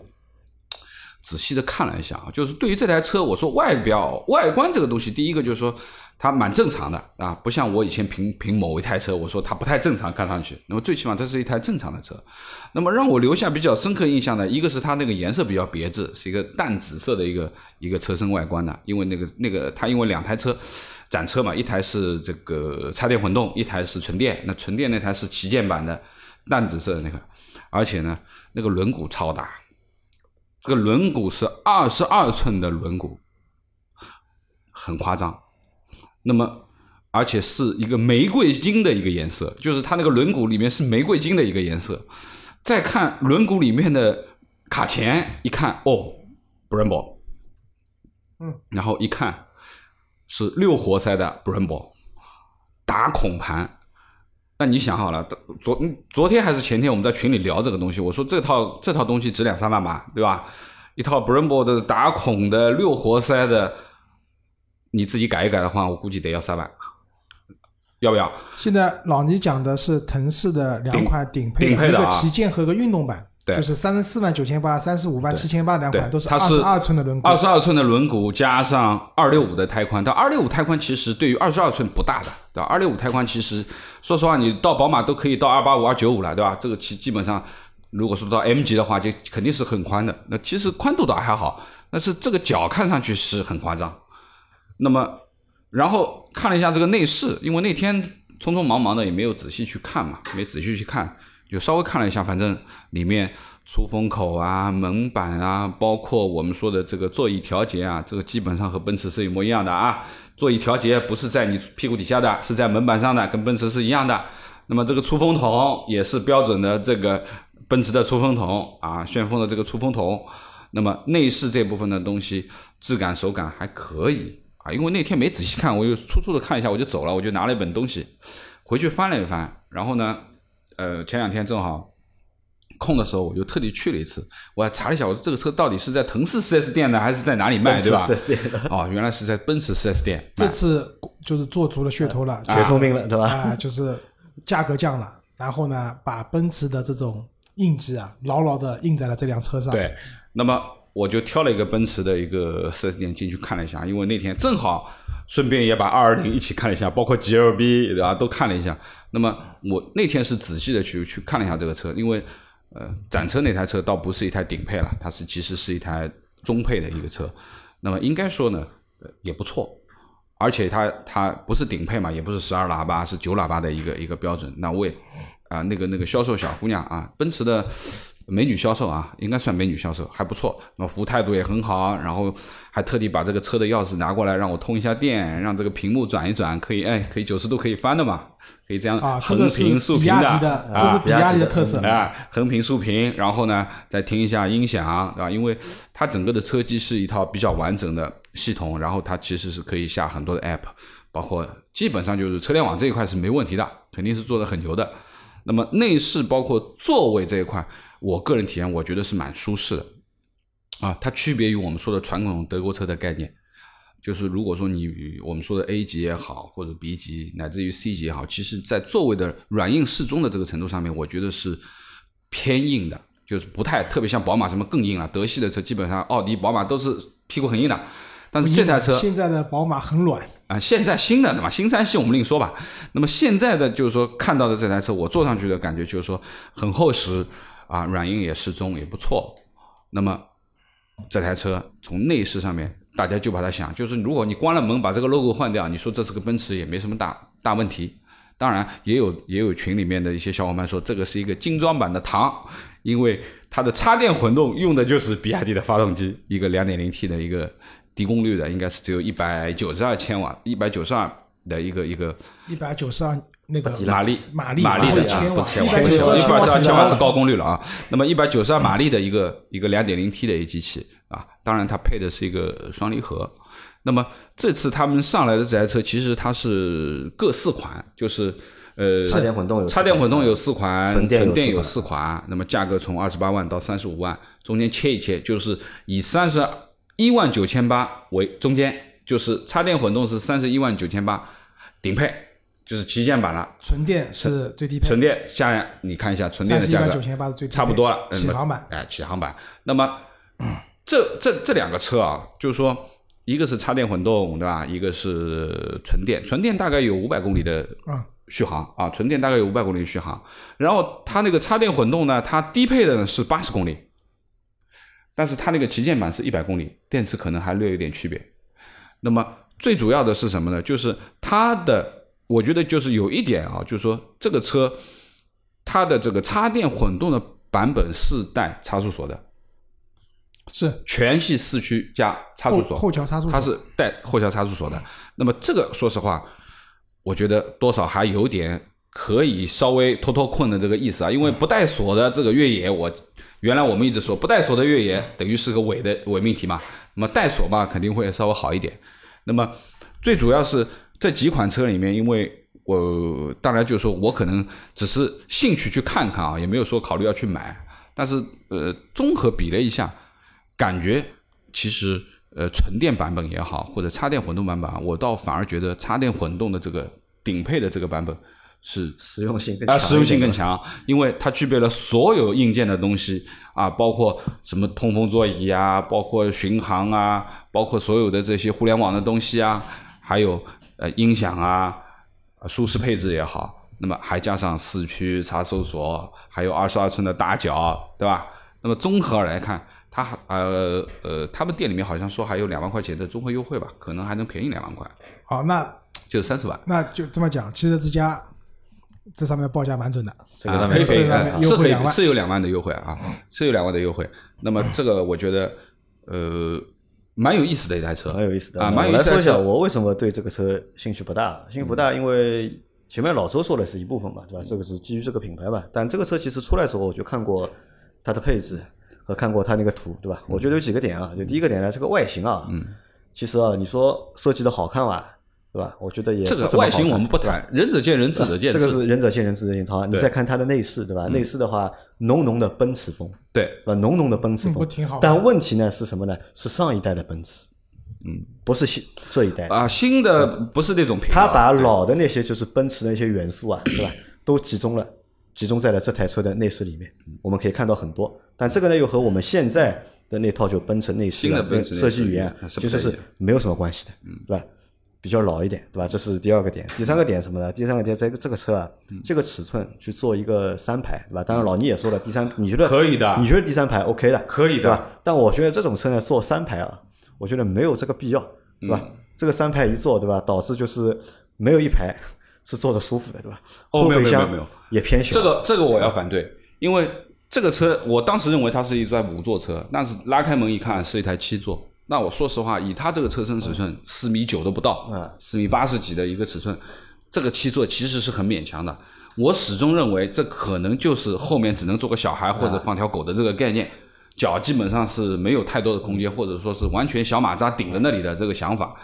仔细的看了一下啊，就是对于这台车，我说外表外观这个东西，第一个就是说它蛮正常的啊，不像我以前评评某一台车，我说它不太正常，看上去。那么最起码这是一台正常的车。那么让我留下比较深刻印象的，一个是它那个颜色比较别致，是一个淡紫色的一个一个车身外观的，因为那个那个它因为两台车展车嘛，一台是这个插电混动，一台是纯电，那纯电那台是旗舰版的淡紫色的那个，而且呢那个轮毂超大。这个轮毂是二十二寸的轮毂，很夸张。那么，而且是一个玫瑰金的一个颜色，就是它那个轮毂里面是玫瑰金的一个颜色。再看轮毂里面的卡钳，一看哦，Brembo，嗯，然后一看是六活塞的 Brembo，打孔盘。那你想好了，昨昨天还是前天，我们在群里聊这个东西。我说这套这套东西值两三万吧，对吧？一套 Brembo 的打孔的六活塞的，你自己改一改的话，我估计得要三万，要不要？现在老倪讲的是腾势的两款顶配，一个旗舰和个运动版。对，就是三十四万九千八、三十五万七千八两款都是二十二寸的轮毂，二十二寸的轮毂加上二六五的胎宽。但二六五胎宽其实对于二十二寸不大的，对吧？二六五胎宽其实说实话，你到宝马都可以到二八五、二九五了，对吧？这个其基本上，如果说到 M 级的话，就肯定是很宽的。那其实宽度倒还好，但是这个脚看上去是很夸张。那么，然后看了一下这个内饰，因为那天匆匆忙忙的也没有仔细去看嘛，没仔细去看。就稍微看了一下，反正里面出风口啊、门板啊，包括我们说的这个座椅调节啊，这个基本上和奔驰是一模一样的啊。座椅调节不是在你屁股底下的，是在门板上的，跟奔驰是一样的。那么这个出风筒也是标准的这个奔驰的出风筒啊，旋风的这个出风筒。那么内饰这部分的东西质感手感还可以啊，因为那天没仔细看，我又粗粗的看一下我就走了，我就拿了一本东西回去翻了一翻，然后呢。呃，前两天正好空的时候，我就特地去了一次。我还查了一下，我说这个车到底是在腾势 4S 店呢，还是在哪里卖，对吧？哦，原来是在奔驰 4S 店。这次就是做足了噱头了，学聪明了，对吧？啊，就是价格降了，然后呢，把奔驰的这种印记啊，牢牢的印在了这辆车上。对，那么我就挑了一个奔驰的一个 4S 店进去看了一下，因为那天正好。顺便也把二二零一起看了一下，包括 G L B 对吧，都看了一下。那么我那天是仔细的去去看了一下这个车，因为呃展车那台车倒不是一台顶配了，它是其实是一台中配的一个车。那么应该说呢，呃也不错，而且它它不是顶配嘛，也不是十二喇叭，是九喇叭的一个一个标准。那为啊那个那个销售小姑娘啊，奔驰的美女销售啊，应该算美女销售，还不错。那么服务态度也很好，然后还特地把这个车的钥匙拿过来让我通一下电，让这个屏幕转一转，可以哎，可以九十度可以翻的嘛，可以这样啊，横屏竖屏的，这是啊。比亚迪的特色。啊，横屏竖屏，然后呢，再听一下音响，对吧？因为它整个的车机是一套比较完整的系统，然后它其实是可以下很多的 app，包括基本上就是车联网这一块是没问题的，肯定是做的很牛的。那么内饰包括座位这一块，我个人体验我觉得是蛮舒适的，啊，它区别于我们说的传统德国车的概念，就是如果说你我们说的 A 级也好，或者 B 级乃至于 C 级也好，其实在座位的软硬适中的这个程度上面，我觉得是偏硬的，就是不太特别像宝马什么更硬了，德系的车基本上奥迪、宝马都是屁股很硬的，但是这台车现在的宝马很软，啊，现在新的对吧？新三系我们另说吧。那么现在的就是说看到的这台车，我坐上去的感觉就是说很厚实啊，软硬也适中，也不错。那么这台车从内饰上面，大家就把它想，就是如果你关了门把这个 logo 换掉，你说这是个奔驰也没什么大大问题。当然，也有也有群里面的一些小伙伴说这个是一个精装版的唐，因为它的插电混动用的就是比亚迪的发动机，一个 2.0T 的一个低功率的，应该是只有一百九十二千瓦，一百九十二的一个一个一百九十二那个马力，马力马力的啊，千瓦，不是千瓦，一百九十二千瓦是高。功率了啊。那么一百九十二马力的一个一个两点零 T 的一机器啊，当然它配的是一个双离合。那么这次他们上来的这台车，其实它是各四款，就是呃，插电混动有四插电混动款有四款，纯电有四款四款。那么价格从二十八万到三十五万，中间切一切，就是以三十一万九千八为中间，就是插电混动是三十一万九千八，顶配就是旗舰版了。纯电是最低配，纯电下来你看一下纯电的价格，31.98是最低差不多了，嗯起航版哎，起航版。那么这这这两个车啊，就是说一个是插电混动，对吧？一个是纯电，纯电大概有五百公里的嗯续航啊，纯电大概有五百公里的续航。然后它那个插电混动呢，它低配的呢是八十公里，但是它那个旗舰版是一百公里，电池可能还略有点区别。那么最主要的是什么呢？就是它的，我觉得就是有一点啊，就是说这个车它的这个插电混动的版本是带差速锁的，是全系四驱加差速锁，后桥差速锁，它是带后桥差速锁的。那么这个说实话，我觉得多少还有点可以稍微脱脱困的这个意思啊，因为不带锁的这个越野，我原来我们一直说不带锁的越野等于是个伪的伪命题嘛，那么带锁嘛肯定会稍微好一点。那么最主要是这几款车里面，因为我当然就是说我可能只是兴趣去看看啊，也没有说考虑要去买，但是呃综合比了一下，感觉其实呃纯电版本也好，或者插电混动版本啊，我倒反而觉得插电混动的这个顶配的这个版本是实用性更啊，强实用性更强，因为它具备了所有硬件的东西啊，包括什么通风座椅啊，包括巡航啊，包括所有的这些互联网的东西啊，还有呃音响啊，呃舒适配置也好，那么还加上四驱差速锁，还有二十二寸的大脚，对吧？那么综合来看，它还呃呃，他们店里面好像说还有两万块钱的综合优惠吧，可能还能便宜两万块，好，那就三十万。那就这么讲，汽车之家这上面报价蛮准的，啊，这个上面可以可以，这个哎是可以优惠是有两万的优惠啊，是有两万的优惠。那么这个我觉得呃蛮有意思的一台车，蛮有意思的啊，蛮有意思我来说一下。我为什么对这个车兴趣不大？兴趣不大，因为前面老周说的是一部分嘛，对吧？这个是基于这个品牌嘛。但这个车其实出来的时候，我就看过它的配置和看过它那个图，对吧？我觉得有几个点啊，就第一个点呢，这个外形啊，嗯，其实啊，你说设计的好看吧，对吧？我觉得也这个外形我们不谈，仁者见仁，智者见智这个。是仁者见仁，智者见智。好，你再看它的内饰，对吧？内饰的话，浓浓的奔驰风，对？浓浓的奔驰风，嗯挺好但问题呢是什么呢？是上一代的奔驰，嗯，不是新这一代。啊，新的不是那种平它啊把老的那些就是奔驰的那些元素啊，(coughs) 对吧？都集中了，集中在了这台车的内饰里面。我们可以看到很多，但这个呢又和我们现在的那套就奔驰内饰新的啊奔驰设计语言是不其实是没有什么关系的，对吧？比较老一点，对吧？这是第二个点。第三个点什么呢？第三个点，在这个车啊，嗯这个尺寸去做一个三排，对吧？当然老倪也说了，第三你觉得可以的你觉得第三排 OK 的，可以的对吧？但我觉得这种车呢，做三排啊，我觉得没有这个必要，对吧？嗯这个三排一坐，对吧？导致就是没有一排 (laughs) 是坐的舒服的，对吧？后备箱也偏小，这个这个我要反对，因为这个车我当时认为它是一台五座车，但是拉开门一看是一台七座。那我说实话，以它这个车身尺寸，四米九都不到，嗯四米八十几的一个尺寸，这个七座其实是很勉强的。我始终认为这可能就是后面只能坐个小孩或者放条狗的这个概念，脚基本上是没有太多的空间，或者说是完全小马扎顶在那里的这个想法。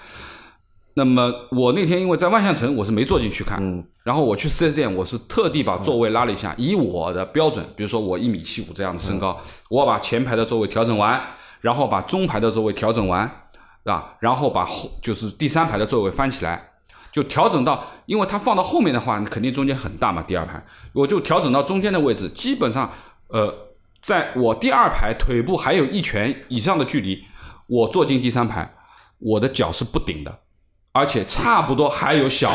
那么我那天因为在万象城，我是没坐进去看，然后我去四 S 店，我是特地把座位拉了一下，以我的标准，比如说我一米七五这样的身高，我把前排的座位调整完，然后把中排的座位调整完，啊，然后把后就是第三排的座位翻起来，就调整到，因为它放到后面的话，你肯定中间很大嘛，第二排，我就调整到中间的位置，基本上，呃，在我第二排腿部还有一拳以上的距离，我坐进第三排，我的脚是不顶的，而且差不多还有小，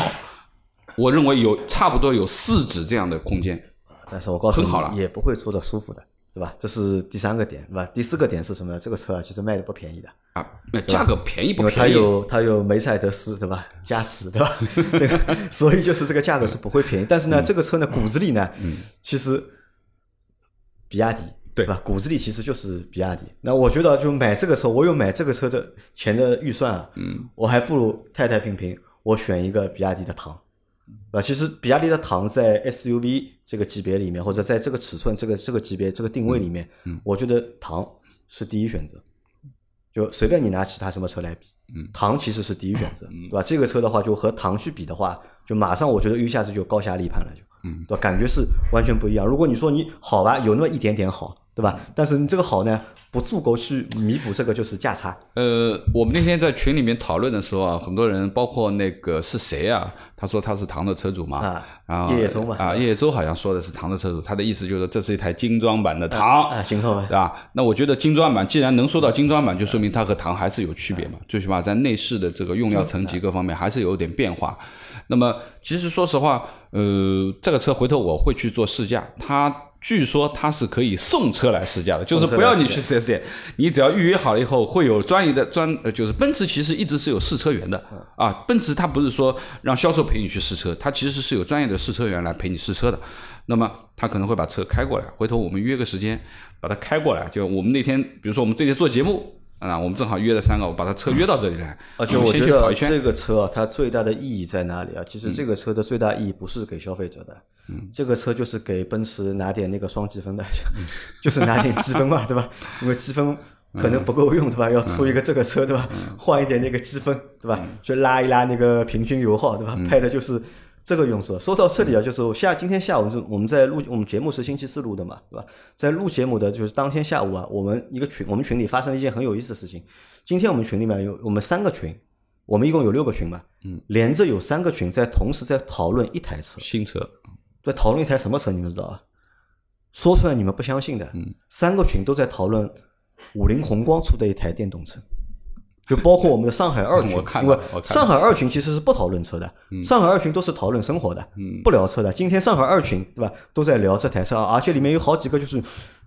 我认为有差不多有四指这样的空间，但是我告诉很好了。你，也不会坐的舒服的，对吧？这是第三个点，对吧？第四个点是什么呢？这个车啊，其实卖的不便宜的，啊，那价格便宜不便宜它？有它有梅赛德斯，对吧？加持，对吧？这个，(laughs) 所以就是这个价格是不会便宜。但是嗯呢，这个车呢，骨子里呢，嗯其实比亚迪。对吧？骨子里其实就是比亚迪。那我觉得，就买这个车，我有买这个车的钱的预算啊，嗯，我还不如太太平平，我选一个比亚迪的唐。啊，其实比亚迪的唐在 SUV 这个级别里面，或者在这个尺寸、这个这个级别、这个定位里面，嗯，我觉得唐是第一选择。就随便你拿其他什么车来比，嗯，唐其实是第一选择，对吧？这个车的话，就和唐去比的话，就马上我觉得一下子就高下立判了，就，嗯，对吧？感觉是完全不一样。如果你说你好吧，有那么一点点好，对吧？但是你这个好呢，不足够去弥补这个就是价差。呃，我们那天在群里面讨论的时候啊，很多人，包括那个是谁啊？他说他是唐的车主嘛，啊然后叶叶舟嘛啊，叶叶舟好像说的是唐的车主，他的意思就是这是一台精装版的唐，啊，精装版对，吧？那我觉得精装版既然能说到精装版，就说明它和唐还是有区别嘛，最起码在内饰的这个用料层级各方面还是有点变化。那么其实说实话，呃，这个车回头我会去做试驾，它据说它是可以送车来试驾的，就是不要你去 4S 店，你只要预约好了以后，会有专业的专呃，就是奔驰其实一直是有试车员的啊，奔驰它不是说让销售陪你去试车，它其实是有专业的试车员来陪你试车的。那么他可能会把车开过来，回头我们约个时间把它开过来。就我们那天，比如说我们这天做节目啊，我们正好约了三个，我把他车约到这里来，而且我们我觉得先去跑一圈。这个车啊，它最大的意义在哪里啊？其实这个车的最大意义不是给消费者的，嗯，这个车就是给奔驰拿点那个双积分的，(laughs) 就是拿点积分嘛，(laughs) 对吧？因为积分可能不够用，对吧？要出一个这个车，对吧？换一点那个积分，对吧？去拉一拉那个平均油耗，对吧？拍的就是。这个用处。说到这里啊，就是下今天下午就我们在录我们节目是星期四录的嘛，对吧？在录节目的就是当天下午啊，我们一个群我们群里发生了一件很有意思的事情。今天我们群里面有我们三个群，我们一共有六个群嘛，嗯，连着有三个群在同时在讨论一台车，新车，在讨论一台什么车，你们知道啊？说出来你们不相信的，嗯，三个群都在讨论五菱宏光出的一台电动车。就包括我们的上海二群，(laughs) 我看因为上海二群其实是不讨论车的，上海二群都是讨论生活的，不聊车的。今天上海二群对吧，都在聊这台车，而且里面有好几个就是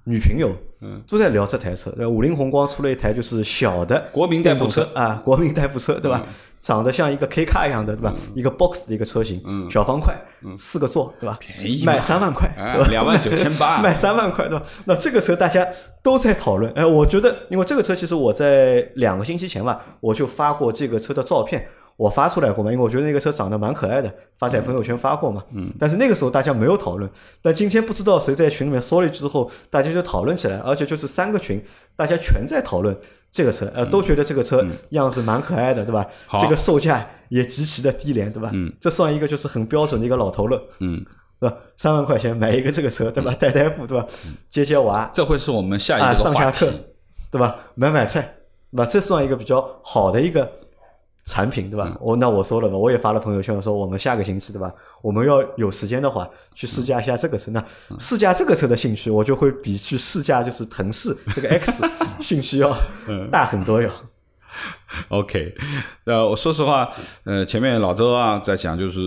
女朋友，嗯都在聊这台车。呃五菱宏光出了一台就是小的国民代步车啊，(laughs) 国民代步车对吧？长得像一个 K 卡一样的对吧？一个 box 的一个车型，嗯小方块，四个座对吧？嗯便宜嘛卖三万块，哎对吧？两万九千八 (laughs) 卖三万块对吧？那这个车大家都在讨论。哎，我觉得，因为这个车其实我在两个星期前吧，我就发过这个车的照片，我发出来过嘛，因为我觉得那个车长得蛮可爱的，发在朋友圈发过嘛。嗯。但是那个时候大家没有讨论，但今天不知道谁在群里面说了一句之后，大家就讨论起来，而且就是三个群，大家全在讨论这个车，呃，都觉得这个车样子蛮可爱的，对吧？好这个售价也极其的低廉，对吧？嗯。这算一个就是很标准的一个老头乐。嗯，对吧？三万块钱买一个这个车，对吧？(laughs) 带带步，对吧？接接娃这会是我们下啊，一个话题上下课。，对吧？买买菜，对吧？这算一个比较好的一个产品，对吧？嗯我那我说了嘛，我也发了朋友圈我说，我们下个星期，对吧？我们要有时间的话，去试驾一下这个车。那嗯试驾这个车的兴趣，我就会比去试驾就是腾势这个 X (laughs) 兴趣要嗯大很多哟。OK，呃，我说实话，呃，前面老周啊在讲，就是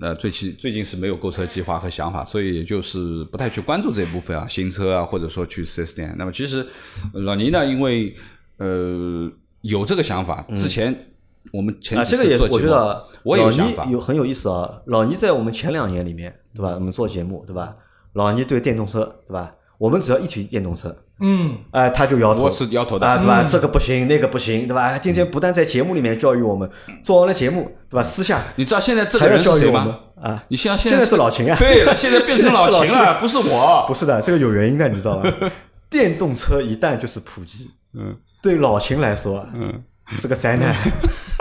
呃，最近最近是没有购车计划和想法，所以也就是不太去关注这部分啊，新车啊，或者说去 4S 店。那么其实呃老倪呢，因为呃有这个想法，之前我们前这个也次做节目，我觉得我有老想法倪，有很有意思啊。老倪在我们前两年里面，对吧？我们做节目，对吧？老倪对电动车，对吧？我们只要一提电动车，嗯，哎、他就摇头，我是摇头的啊，对吧？这个不行，那个不行，对吧？今天不但在节目里面教育我们，做完了节目，对吧？私下你知道现在这个还要人是谁教育我们吗？啊。你像现在是老秦啊对了，现在变成老 (laughs) 秦了，不是我。(laughs) 不是的，这个有原因的，你知道吗？电动车一旦就是普及，嗯，对老秦来说，嗯，是个灾难，(laughs)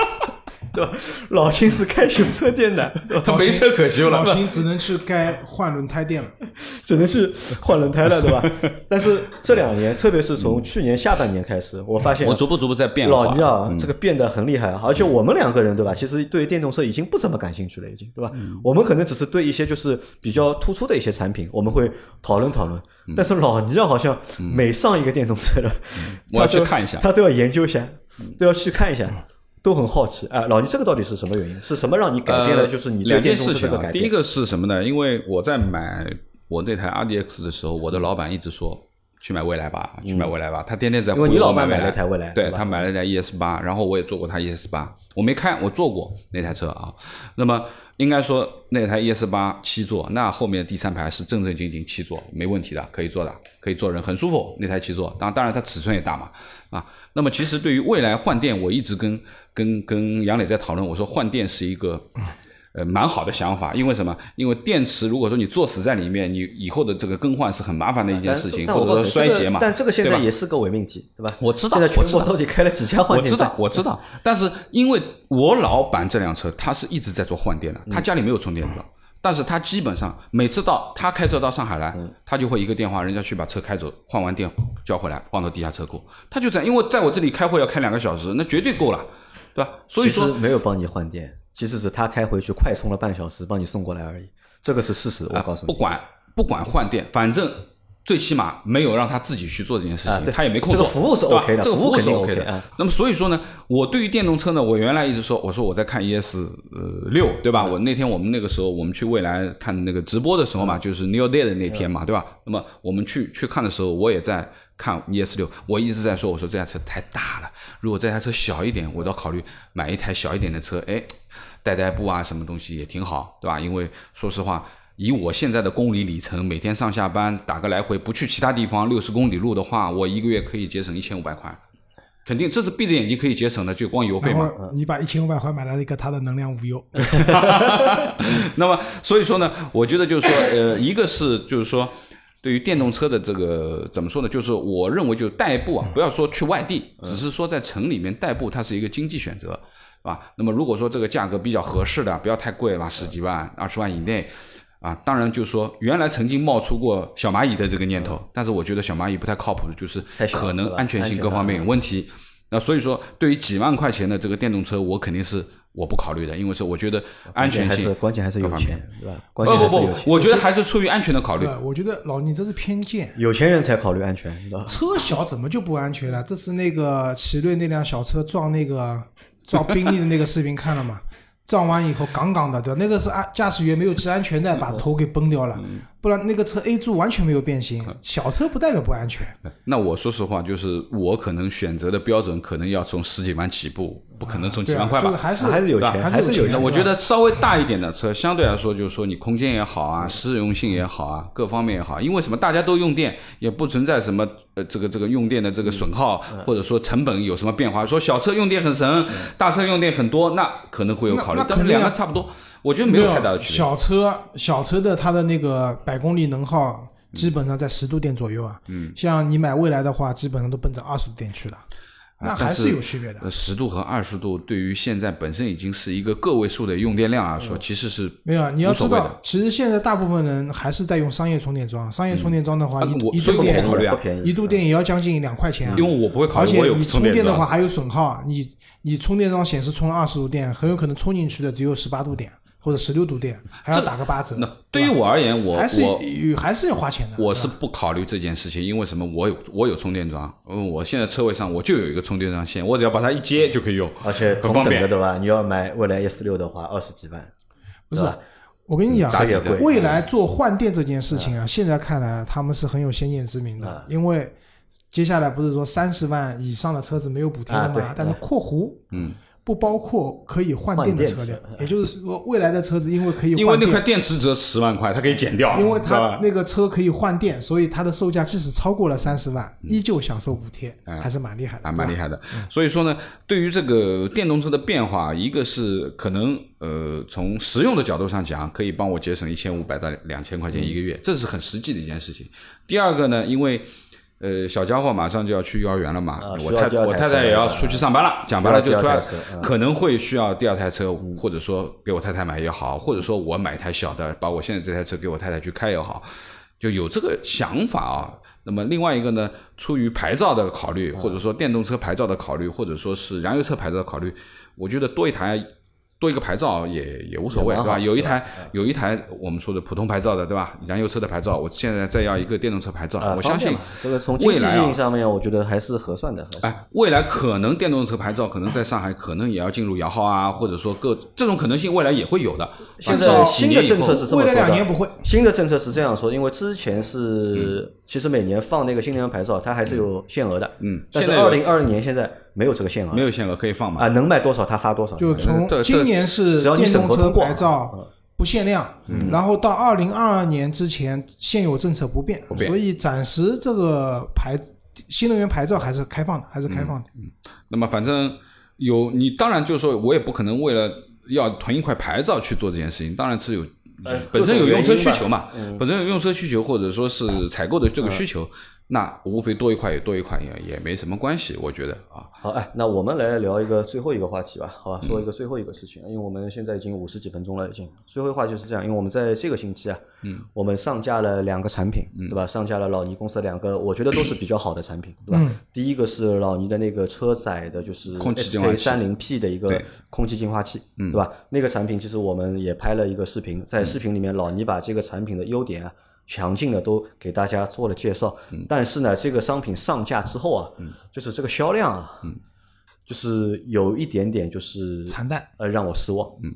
对吧？老秦是开修车店的，他没车可修了老。秦只能去该换轮胎店了。(laughs) 只能去换轮胎了，对吧？(laughs) 但是这两年，特别是从去年下半年开始，我发现我逐步逐步在变化。老倪啊，这个变得很厉害啊！而且我们两个人对吧？其实对于电动车已经不怎么感兴趣了，已经对吧？我们可能只是对一些就是比较突出的一些产品，我们会讨论讨论。(laughs) 但是老倪啊，好像每上一个电动车的，我要去看一下他都要研究一下，都要去看一下。都很好奇哎，老倪，这个到底是什么原因？是什么让你改变了？呃就是你对两件电动事情啊，车这个改变？第一个是什么呢？因为我在买我那台 RDX 的时候，我的老板一直说去买蔚来吧，去买蔚来吧。他天天在嗯因为忽悠我蔚你老板买了台蔚来对对他买了台 ES 八，然后我也坐过他 ES 八，我没开，我坐过那台车啊。那么应该说那台 ES 八七座，那后面第三排是正正经经七座，没问题的，可以坐的，可以坐人，很舒服。那台七座，当当然它尺寸也大嘛，啊。那么其实对于蔚来换电，我一直跟跟跟杨磊在讨论，我说换电是一个。呃，蛮好的想法，因为什么？因为电池如果说你坐死在里面，你以后的这个更换是很麻烦的一件事情，或者说衰竭嘛。但这个现在也是个伪命题，对吧？我知道现在全我知道国到底开了几家换电站我知道，？我知道，但是因为我老板这辆车，他是一直在做换电的，他家里没有充电桩，但是他基本上每次到他开车到上海来，他就会一个电话，人家去把车开走，换完电交回来，放到地下车库，他就这样，因为在我这里开会要开两个小时，那绝对够了，对吧？所以其实说。没有帮你换电，其实是他开回去快充了半小时，帮你送过来而已，这个是事实。我告诉你，不管不管换电，反正最起码没有让他自己去做这件事情，啊他也没空做。这个服务是 OK 的这个服务是 OK 的。那么所以说呢，我对于电动车呢，我原来一直说，我说我在看 ES 呃六，对吧？我那天我们那个时候我们去未来看那个直播的时候嘛，就是 New Day 的那天嘛，对吧？那么我们去去看的时候，我也在。看 ES 六，我一直在说，我说这台车太大了，如果这台车小一点，我倒考虑买一台小一点的车，哎，代代步啊，什么东西也挺好，对吧？因为说实话，以我现在的公里里程，每天上下班打个来回，不去其他地方六十公里路的话，我一个月可以节省一千五百块，肯定这是闭着眼睛可以节省的，就光油费嘛。你把一千五百块买了一个它的能量无忧，(laughs) 那么所以说呢，我觉得就是说，呃，一个是就是说。对于电动车的这个怎么说呢？就是我认为，就代步啊，不要说去外地，只是说在城里面代步，它是一个经济选择，是吧？那么如果说这个价格比较合适的，不要太贵吧，十几万、二十万以内，啊，当然就是说，原来曾经冒出过小蚂蚁的这个念头，但是我觉得小蚂蚁不太靠谱，就是可能安全性各方面有问题。那所以说，对于几万块钱的这个电动车，我肯定是我不考虑的，因为是我觉得安全性还是关键还是有钱，对吧？关不不不键还是有钱，，我觉得还是出于安全的考虑。呃，我觉得老你这是偏见。有钱人才考虑安全，知道吧？车小怎么就不安全了？这次那个奇瑞那辆小车撞那个撞宾利的那个视频看了吗？撞完以后杠杠的，对吧？那个是安驾驶员没有系安全带，把头给崩掉了，不然那个车 A 柱完全没有变形。小车不代表不安全，那我说实话，就是我可能选择的标准可能要从十几万起步，不可能从几万块吧。就是还是还是有钱还是有钱我觉得稍微大一点的车，相对来说就是说你空间也好啊，实用性也好啊，各方面也好，因为什么大家都用电，也不存在什么呃这个这个用电的这个损耗，或者说成本有什么变化。说小车用电很神，大车用电很多，那可能会有考虑但两个差不多，我觉得没有太大的区别。小车小车的它的那个百公里能耗基本上在十度电左右啊。嗯，像你买蔚来的话，基本上都奔着二十度电去了，那还是有区别的。呃，十度和二十度对于现在本身已经是一个个位数的用电量来说，其实是没有，啊你要知道，其实现在大部分人还是在用商业充电桩。商业充电桩的话，啊一度电不考虑啊不便宜，一度电也要将近两块钱啊。因为我不会考虑而且你充电桩电的话还有损耗，你你充电桩显示充了二十度电，很有可能充进去的只有十八度电或者十六度电，还要这打个八折。那对于我而言，我还是我有还是要花钱的。我是不考虑这件事情，因为什么？我有我有充电桩，嗯，我现在车位上我就有一个充电桩线，我只要把它一接就可以用，而且很方便同等的。对吧？你要买蔚来 E 四六的话，二十几万，不是？我跟你讲未来做换电这件事情啊，现在看来他们是很有先见之明的，因为接下来不是说三十万以上的车子没有补贴的啊对嘛？但是括弧，嗯，不包括可以换电的车辆换，也就是说未来的车子因为可以因为那块电池折十万块，它可以减掉，因为它那个车可以换电，所以它的售价即使超过了三十万，依旧享受补贴，哎还是蛮厉害的，啊，蛮厉害的。所以说呢，对于这个电动车的变化，一个是可能呃从实用的角度上讲，可以帮我节省一千五百到两千块钱一个月，这是很实际的一件事情。第二个呢，因为呃小家伙马上就要去幼儿园了嘛，啊我太我太太也要出去上班了，讲白了就需要突然第二台车嗯可能会需要第二台车，或者说给我太太买也好，或者说我买一台小的，把我现在这台车给我太太去开也好。就有这个想法啊。那么另外一个呢，出于牌照的考虑，或者说电动车牌照的考虑，或者说是燃油车牌照的考虑，我觉得多一台。多一个牌照也也无所谓，对吧？有一台有一台我们说的普通牌照的，对吧？燃油车的牌照，我现在再要一个电动车牌照，啊，我相信嘛这个从经济性，上面，我觉得还是合算的。还是哎，未来可能电动车牌照可能在上海可能也要进入摇号啊，或者说各这种可能性未来也会有的。现在新的政策是这么未来说的，两年不会新的政策是这样说，因为之前嗯是其实每年放那个新能源牌照，它还是有限额的。嗯但是二零二零年现在没有这个限额，没有限额可以放嘛？啊，能卖多少他发多少。就从今年是只要你电动车审核通过牌照不限量，然后到二零二二年之前现有政策不变，变。所以暂时这个牌新能源牌照还是开放的，还是开放的。那么反正有你，当然就是说我也不可能为了要囤一块牌照去做这件事情，当然是有呃本身有用车需求嘛，本身有用车需求或者说是采购的这个需求，那无非多一块也多一块也也没什么关系，我觉得啊，好，哎，那我们来聊一个最后一个话题吧，好吧？说一个最后一个事情，因为我们现在已经五十几分钟了，已经。最后一话就是这样，因为我们在这个星期啊，嗯，我们上架了两个产品，对吧？上架了老倪公司的两个，我觉得都是比较好的产品，对吧？第一个是老倪的那个车载的，就是空气净化 SK 器三零 P 的一个空气净化器，对吧？那个产品其实我们也拍了一个视频，在视频里面老倪把这个产品的优点啊。强劲的都给大家做了介绍，但是呢，这个商品上架之后啊，就是这个销量啊，就是有一点点就是惨淡，呃，让我失望。嗯，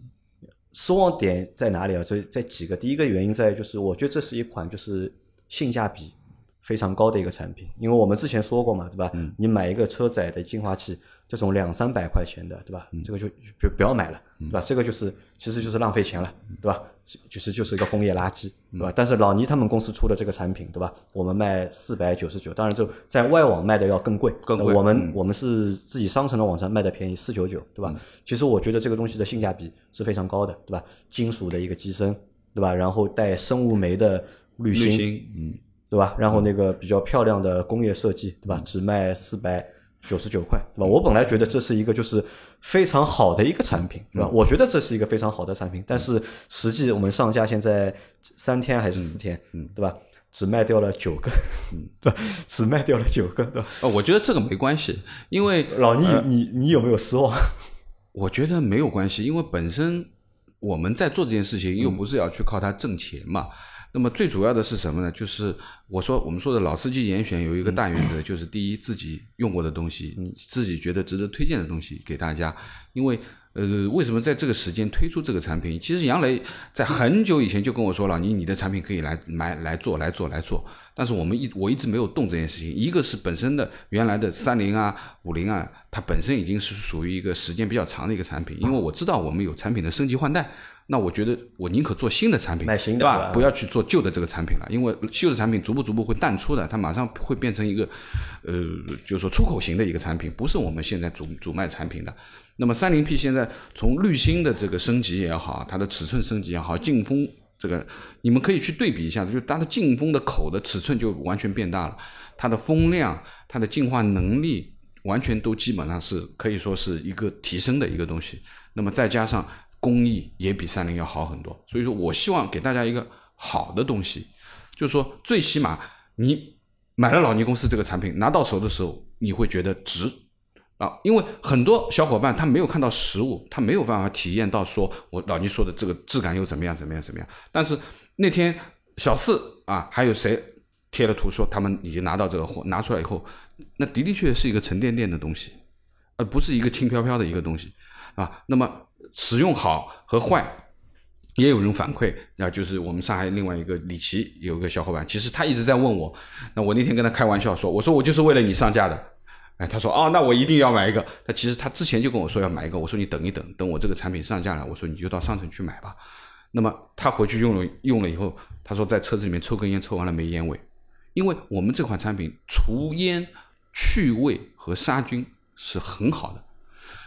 失望点在哪里啊？这在几个，第一个原因在就是，我觉得这是一款就是性价比非常高的一个产品，因为我们之前说过嘛，对吧？嗯。你买一个车载的净化器，这种两三百块钱的，对吧？嗯。这个就就不要买了，对吧？这个就是其实就是浪费钱了，对吧？其其实就是一个工业垃圾，对嗯吧？但是老倪他们公司出的这个产品，对吧？我们卖四百九十九，当然就在外网卖的要更贵，更贵我们嗯我们是自己商城的网站卖的便宜，四九九，对吧？其实我觉得这个东西的性价比是非常高的，对吧？金属的一个机身，对吧？然后带生物酶的滤芯，嗯，对吧？然后那个比较漂亮的工业设计，对吧？只卖四百九十九块，对吧？我本来觉得这是一个就是非常好的一个产品，对吧？我觉得这是一个非常好的产品，但是实际我们上架现在三天还是四天，嗯对吧？只卖掉了九个，(laughs) 对吧？只卖掉了九个，对吧？哦，我觉得这个没关系，因为老倪，你你有没有失望？(laughs) 我觉得没有关系，因为本身我们在做这件事情，又不是要去靠它挣钱嘛。那么最主要的是什么呢？就是我说我们说的老司机严选有一个大原则，就是第一，自己用过的东西，自己觉得值得推荐的东西给大家。因为呃，为什么在这个时间推出这个产品？其实杨磊在很久以前就跟我说了，你你的产品可以来买来做来做来做。但是我们一我一直没有动这件事情。一个是本身的原来的三菱啊、五菱啊，它本身已经是属于一个时间比较长的一个产品，因为我知道我们有产品的升级换代。那我觉得我宁可做新的产品，买新的不要去做旧的这个产品了，因为旧的产品逐步逐步会淡出的，它马上会变成一个，呃，就是说出口型的一个产品，不是我们现在主主卖产品的。那么三零 P 现在从滤芯的这个升级也好，它的尺寸升级也好，进风这个你们可以去对比一下，就是它的进风的口的尺寸就完全变大了，它的风量、它的净化能力完全都基本上是可以说是一个提升的一个东西。那么再加上工艺也比三菱要好很多，所以说我希望给大家一个好的东西，就是说最起码你买了老尼公司这个产品拿到手的时候，你会觉得值啊，因为很多小伙伴他没有看到实物，他没有办法体验到说我老倪说的这个质感又怎么样怎么样怎么样。但是那天小四啊，还有谁贴了图说他们已经拿到这个货，拿出来以后，那的的确确是一个沉甸甸的东西，而不是一个轻飘飘的一个东西啊。那么使用好和坏。也有人反馈，啊，就是我们上海另外一个李琦有一个小伙伴，其实他一直在问我，那我那天跟他开玩笑说，我说我就是为了你上架的，哎，他说哦，那我一定要买一个。他其实他之前就跟我说要买一个，我说你等一等，等我这个产品上架了，我说你就到商城去买吧。那么他回去用了用了以后，他说在车子里面抽根烟，抽完了没烟味，因为我们这款产品除烟、去味和杀菌是很好的。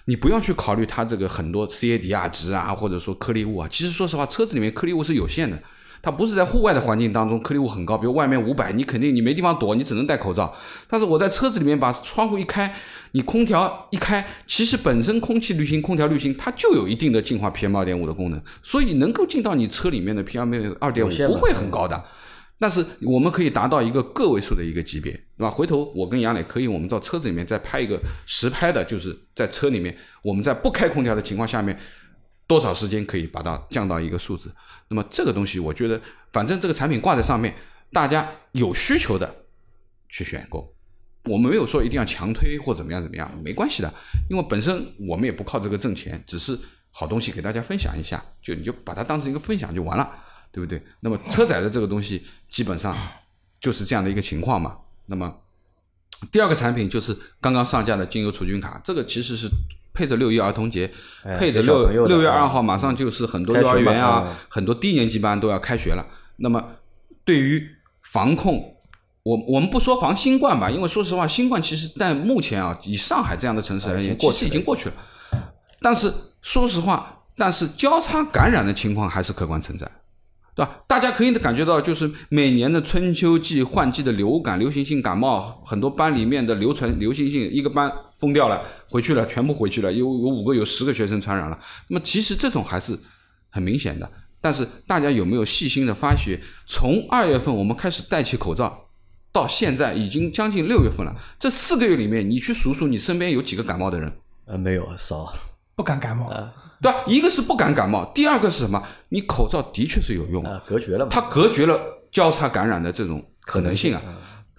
你不要去考虑它这个很多 CADR 值啊，或者说颗粒物啊。其实说实话，车子里面颗粒物是有限的。它不是在户外的环境当中颗粒物很高，比如外面五百，你肯定你没地方躲，你只能戴口罩。但是我在车子里面把窗户一开，你空调一开，其实本身空气滤芯、空调滤芯它就有一定的净化 PM 二点五的功能，所以能够进到你车里面的 PM 二点五不会很高的。但是我们可以达到一个个位数的一个级别，对吧？回头我跟杨磊可以，我们到车子里面再拍一个实拍的，就是在车里面，我们在不开空调的情况下面，多少时间可以把它降到一个数字？那么这个东西，我觉得反正这个产品挂在上面，大家有需求的去选购，我们没有说一定要强推或怎么样怎么样，没关系的，因为本身我们也不靠这个挣钱，只是好东西给大家分享一下，就你就把它当成一个分享就完了。对不对？那么车载的这个东西基本上就是这样的一个情况嘛。那么第二个产品就是刚刚上架的精油除菌卡，这个其实是配着六一儿童节，配着六六月二号马上就是很多幼儿园啊，很多低年级班都要开学了。那么对于防控，我我们不说防新冠吧，因为说实话，新冠其实在目前啊，以上海这样的城市而言，其实已经过去了。但是说实话，但是交叉感染的情况还是客观存在。对吧？大家可以感觉到，就是每年的春秋季换季的流感、流行性感冒，很多班里面的流传流行性，一个班封掉了，回去了，全部回去了，有有五个、有十个学生传染了。那么其实这种还是很明显的。但是大家有没有细心的发觉，从二月份我们开始戴起口罩，到现在已经将近六月份了，这四个月里面，你去数数你身边有几个感冒的人？呃，没有，少，不敢感冒。对吧？一个是不敢感冒，第二个是什么？你口罩的确是有用啊，隔绝了，它隔绝了交叉感染的这种可能性啊。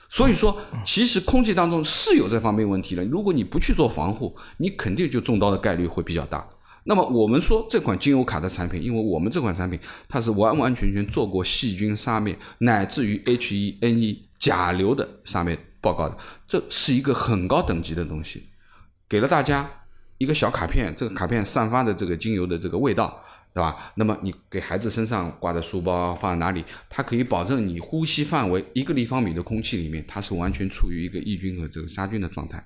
所以说，其实空气当中是有这方面问题的。如果你不去做防护，你肯定就中刀的概率会比较大。那么我们说这款金油卡的产品，因为我们这款产品它是完完全全做过细菌杀灭，乃至于 H1N1 甲流的杀灭报告的，这是一个很高等级的东西，给了大家。一个小卡片，这个卡片散发的这个精油的这个味道，对吧？那么你给孩子身上挂在书包，放在哪里？它可以保证你呼吸范围一个立方米的空气里面，它是完全处于一个抑菌和这个杀菌的状态，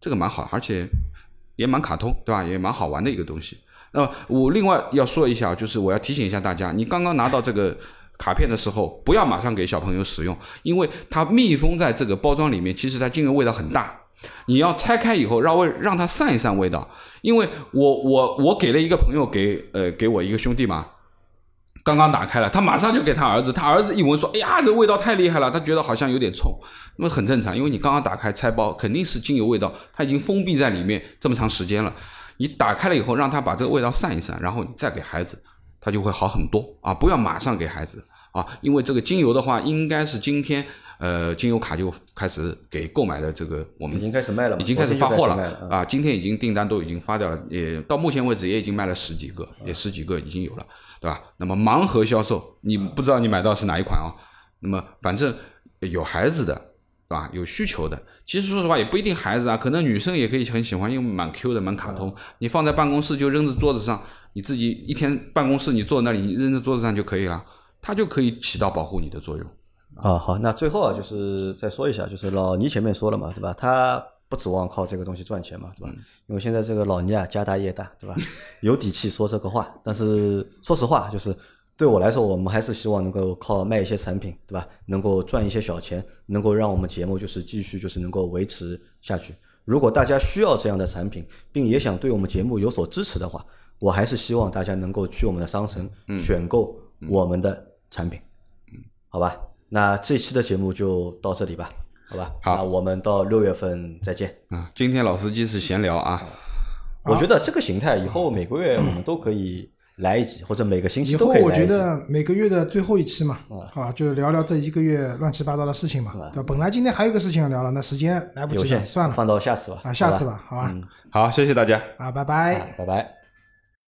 这个蛮好，而且也蛮卡通，对吧？也蛮好玩的一个东西。那么我另外要说一下，就是我要提醒一下大家，你刚刚拿到这个卡片的时候，不要马上给小朋友使用，因为它密封在这个包装里面，其实它精油味道很大。你要拆开以后，让味让它散一散味道，因为我我我给了一个朋友给呃给我一个兄弟嘛，刚刚打开了，他马上就给他儿子，他儿子一闻说，哎呀，这味道太厉害了，他觉得好像有点冲，那么很正常，因为你刚刚打开拆包，肯定是精油味道，它已经封闭在里面这么长时间了，你打开了以后，让他把这个味道散一散，然后你再给孩子，他就会好很多。啊，不要马上给孩子。啊，因为这个精油的话，应该是今天。呃，精油卡就开始给购买的这个，我们已经开始卖了，已经开始发货了啊！今天已经订单都已经发掉了，也到目前为止也已经卖了十几个，也十几个已经有了，对吧？那么盲盒销售，你不知道你买到是哪一款哦。那么反正有孩子的，对吧？有需求的，其实说实话也不一定孩子啊，可能女生也可以很喜欢，因为蛮 Q 的，蛮卡通。你放在办公室就扔在桌子上，你自己一天办公室你坐那里，你扔在桌子上就可以了，它就可以起到保护你的作用。啊，好，那最后啊，就是再说一下，就是老倪前面说了嘛，对吧？他不指望靠这个东西赚钱嘛，对吧？因为现在这个老倪啊，家大业大，对吧？(laughs) 有底气说这个话。但是说实话，就是对我来说，我们还是希望能够靠卖一些产品，对吧？能够赚一些小钱，能够让我们节目就是继续就是能够维持下去。如果大家需要这样的产品，并也想对我们节目有所支持的话，我还是希望大家能够去我们的商城选购我们的产品，好吧？那这期的节目就到这里吧，好吧？好，那我们到六月份再见。啊，今天老司机是闲聊啊。我觉得这个形态以后每个月我们都可以来一集，或者每个星期都可以以后我觉得每个月的最后一期嘛，好吧，就聊聊这一个月乱七八糟的事情嘛。对，本来今天还有个事情要聊了，那时间来不及了，算了，放到下次吧。啊，下次吧，好吧。好，谢谢大家。啊，拜拜，拜拜。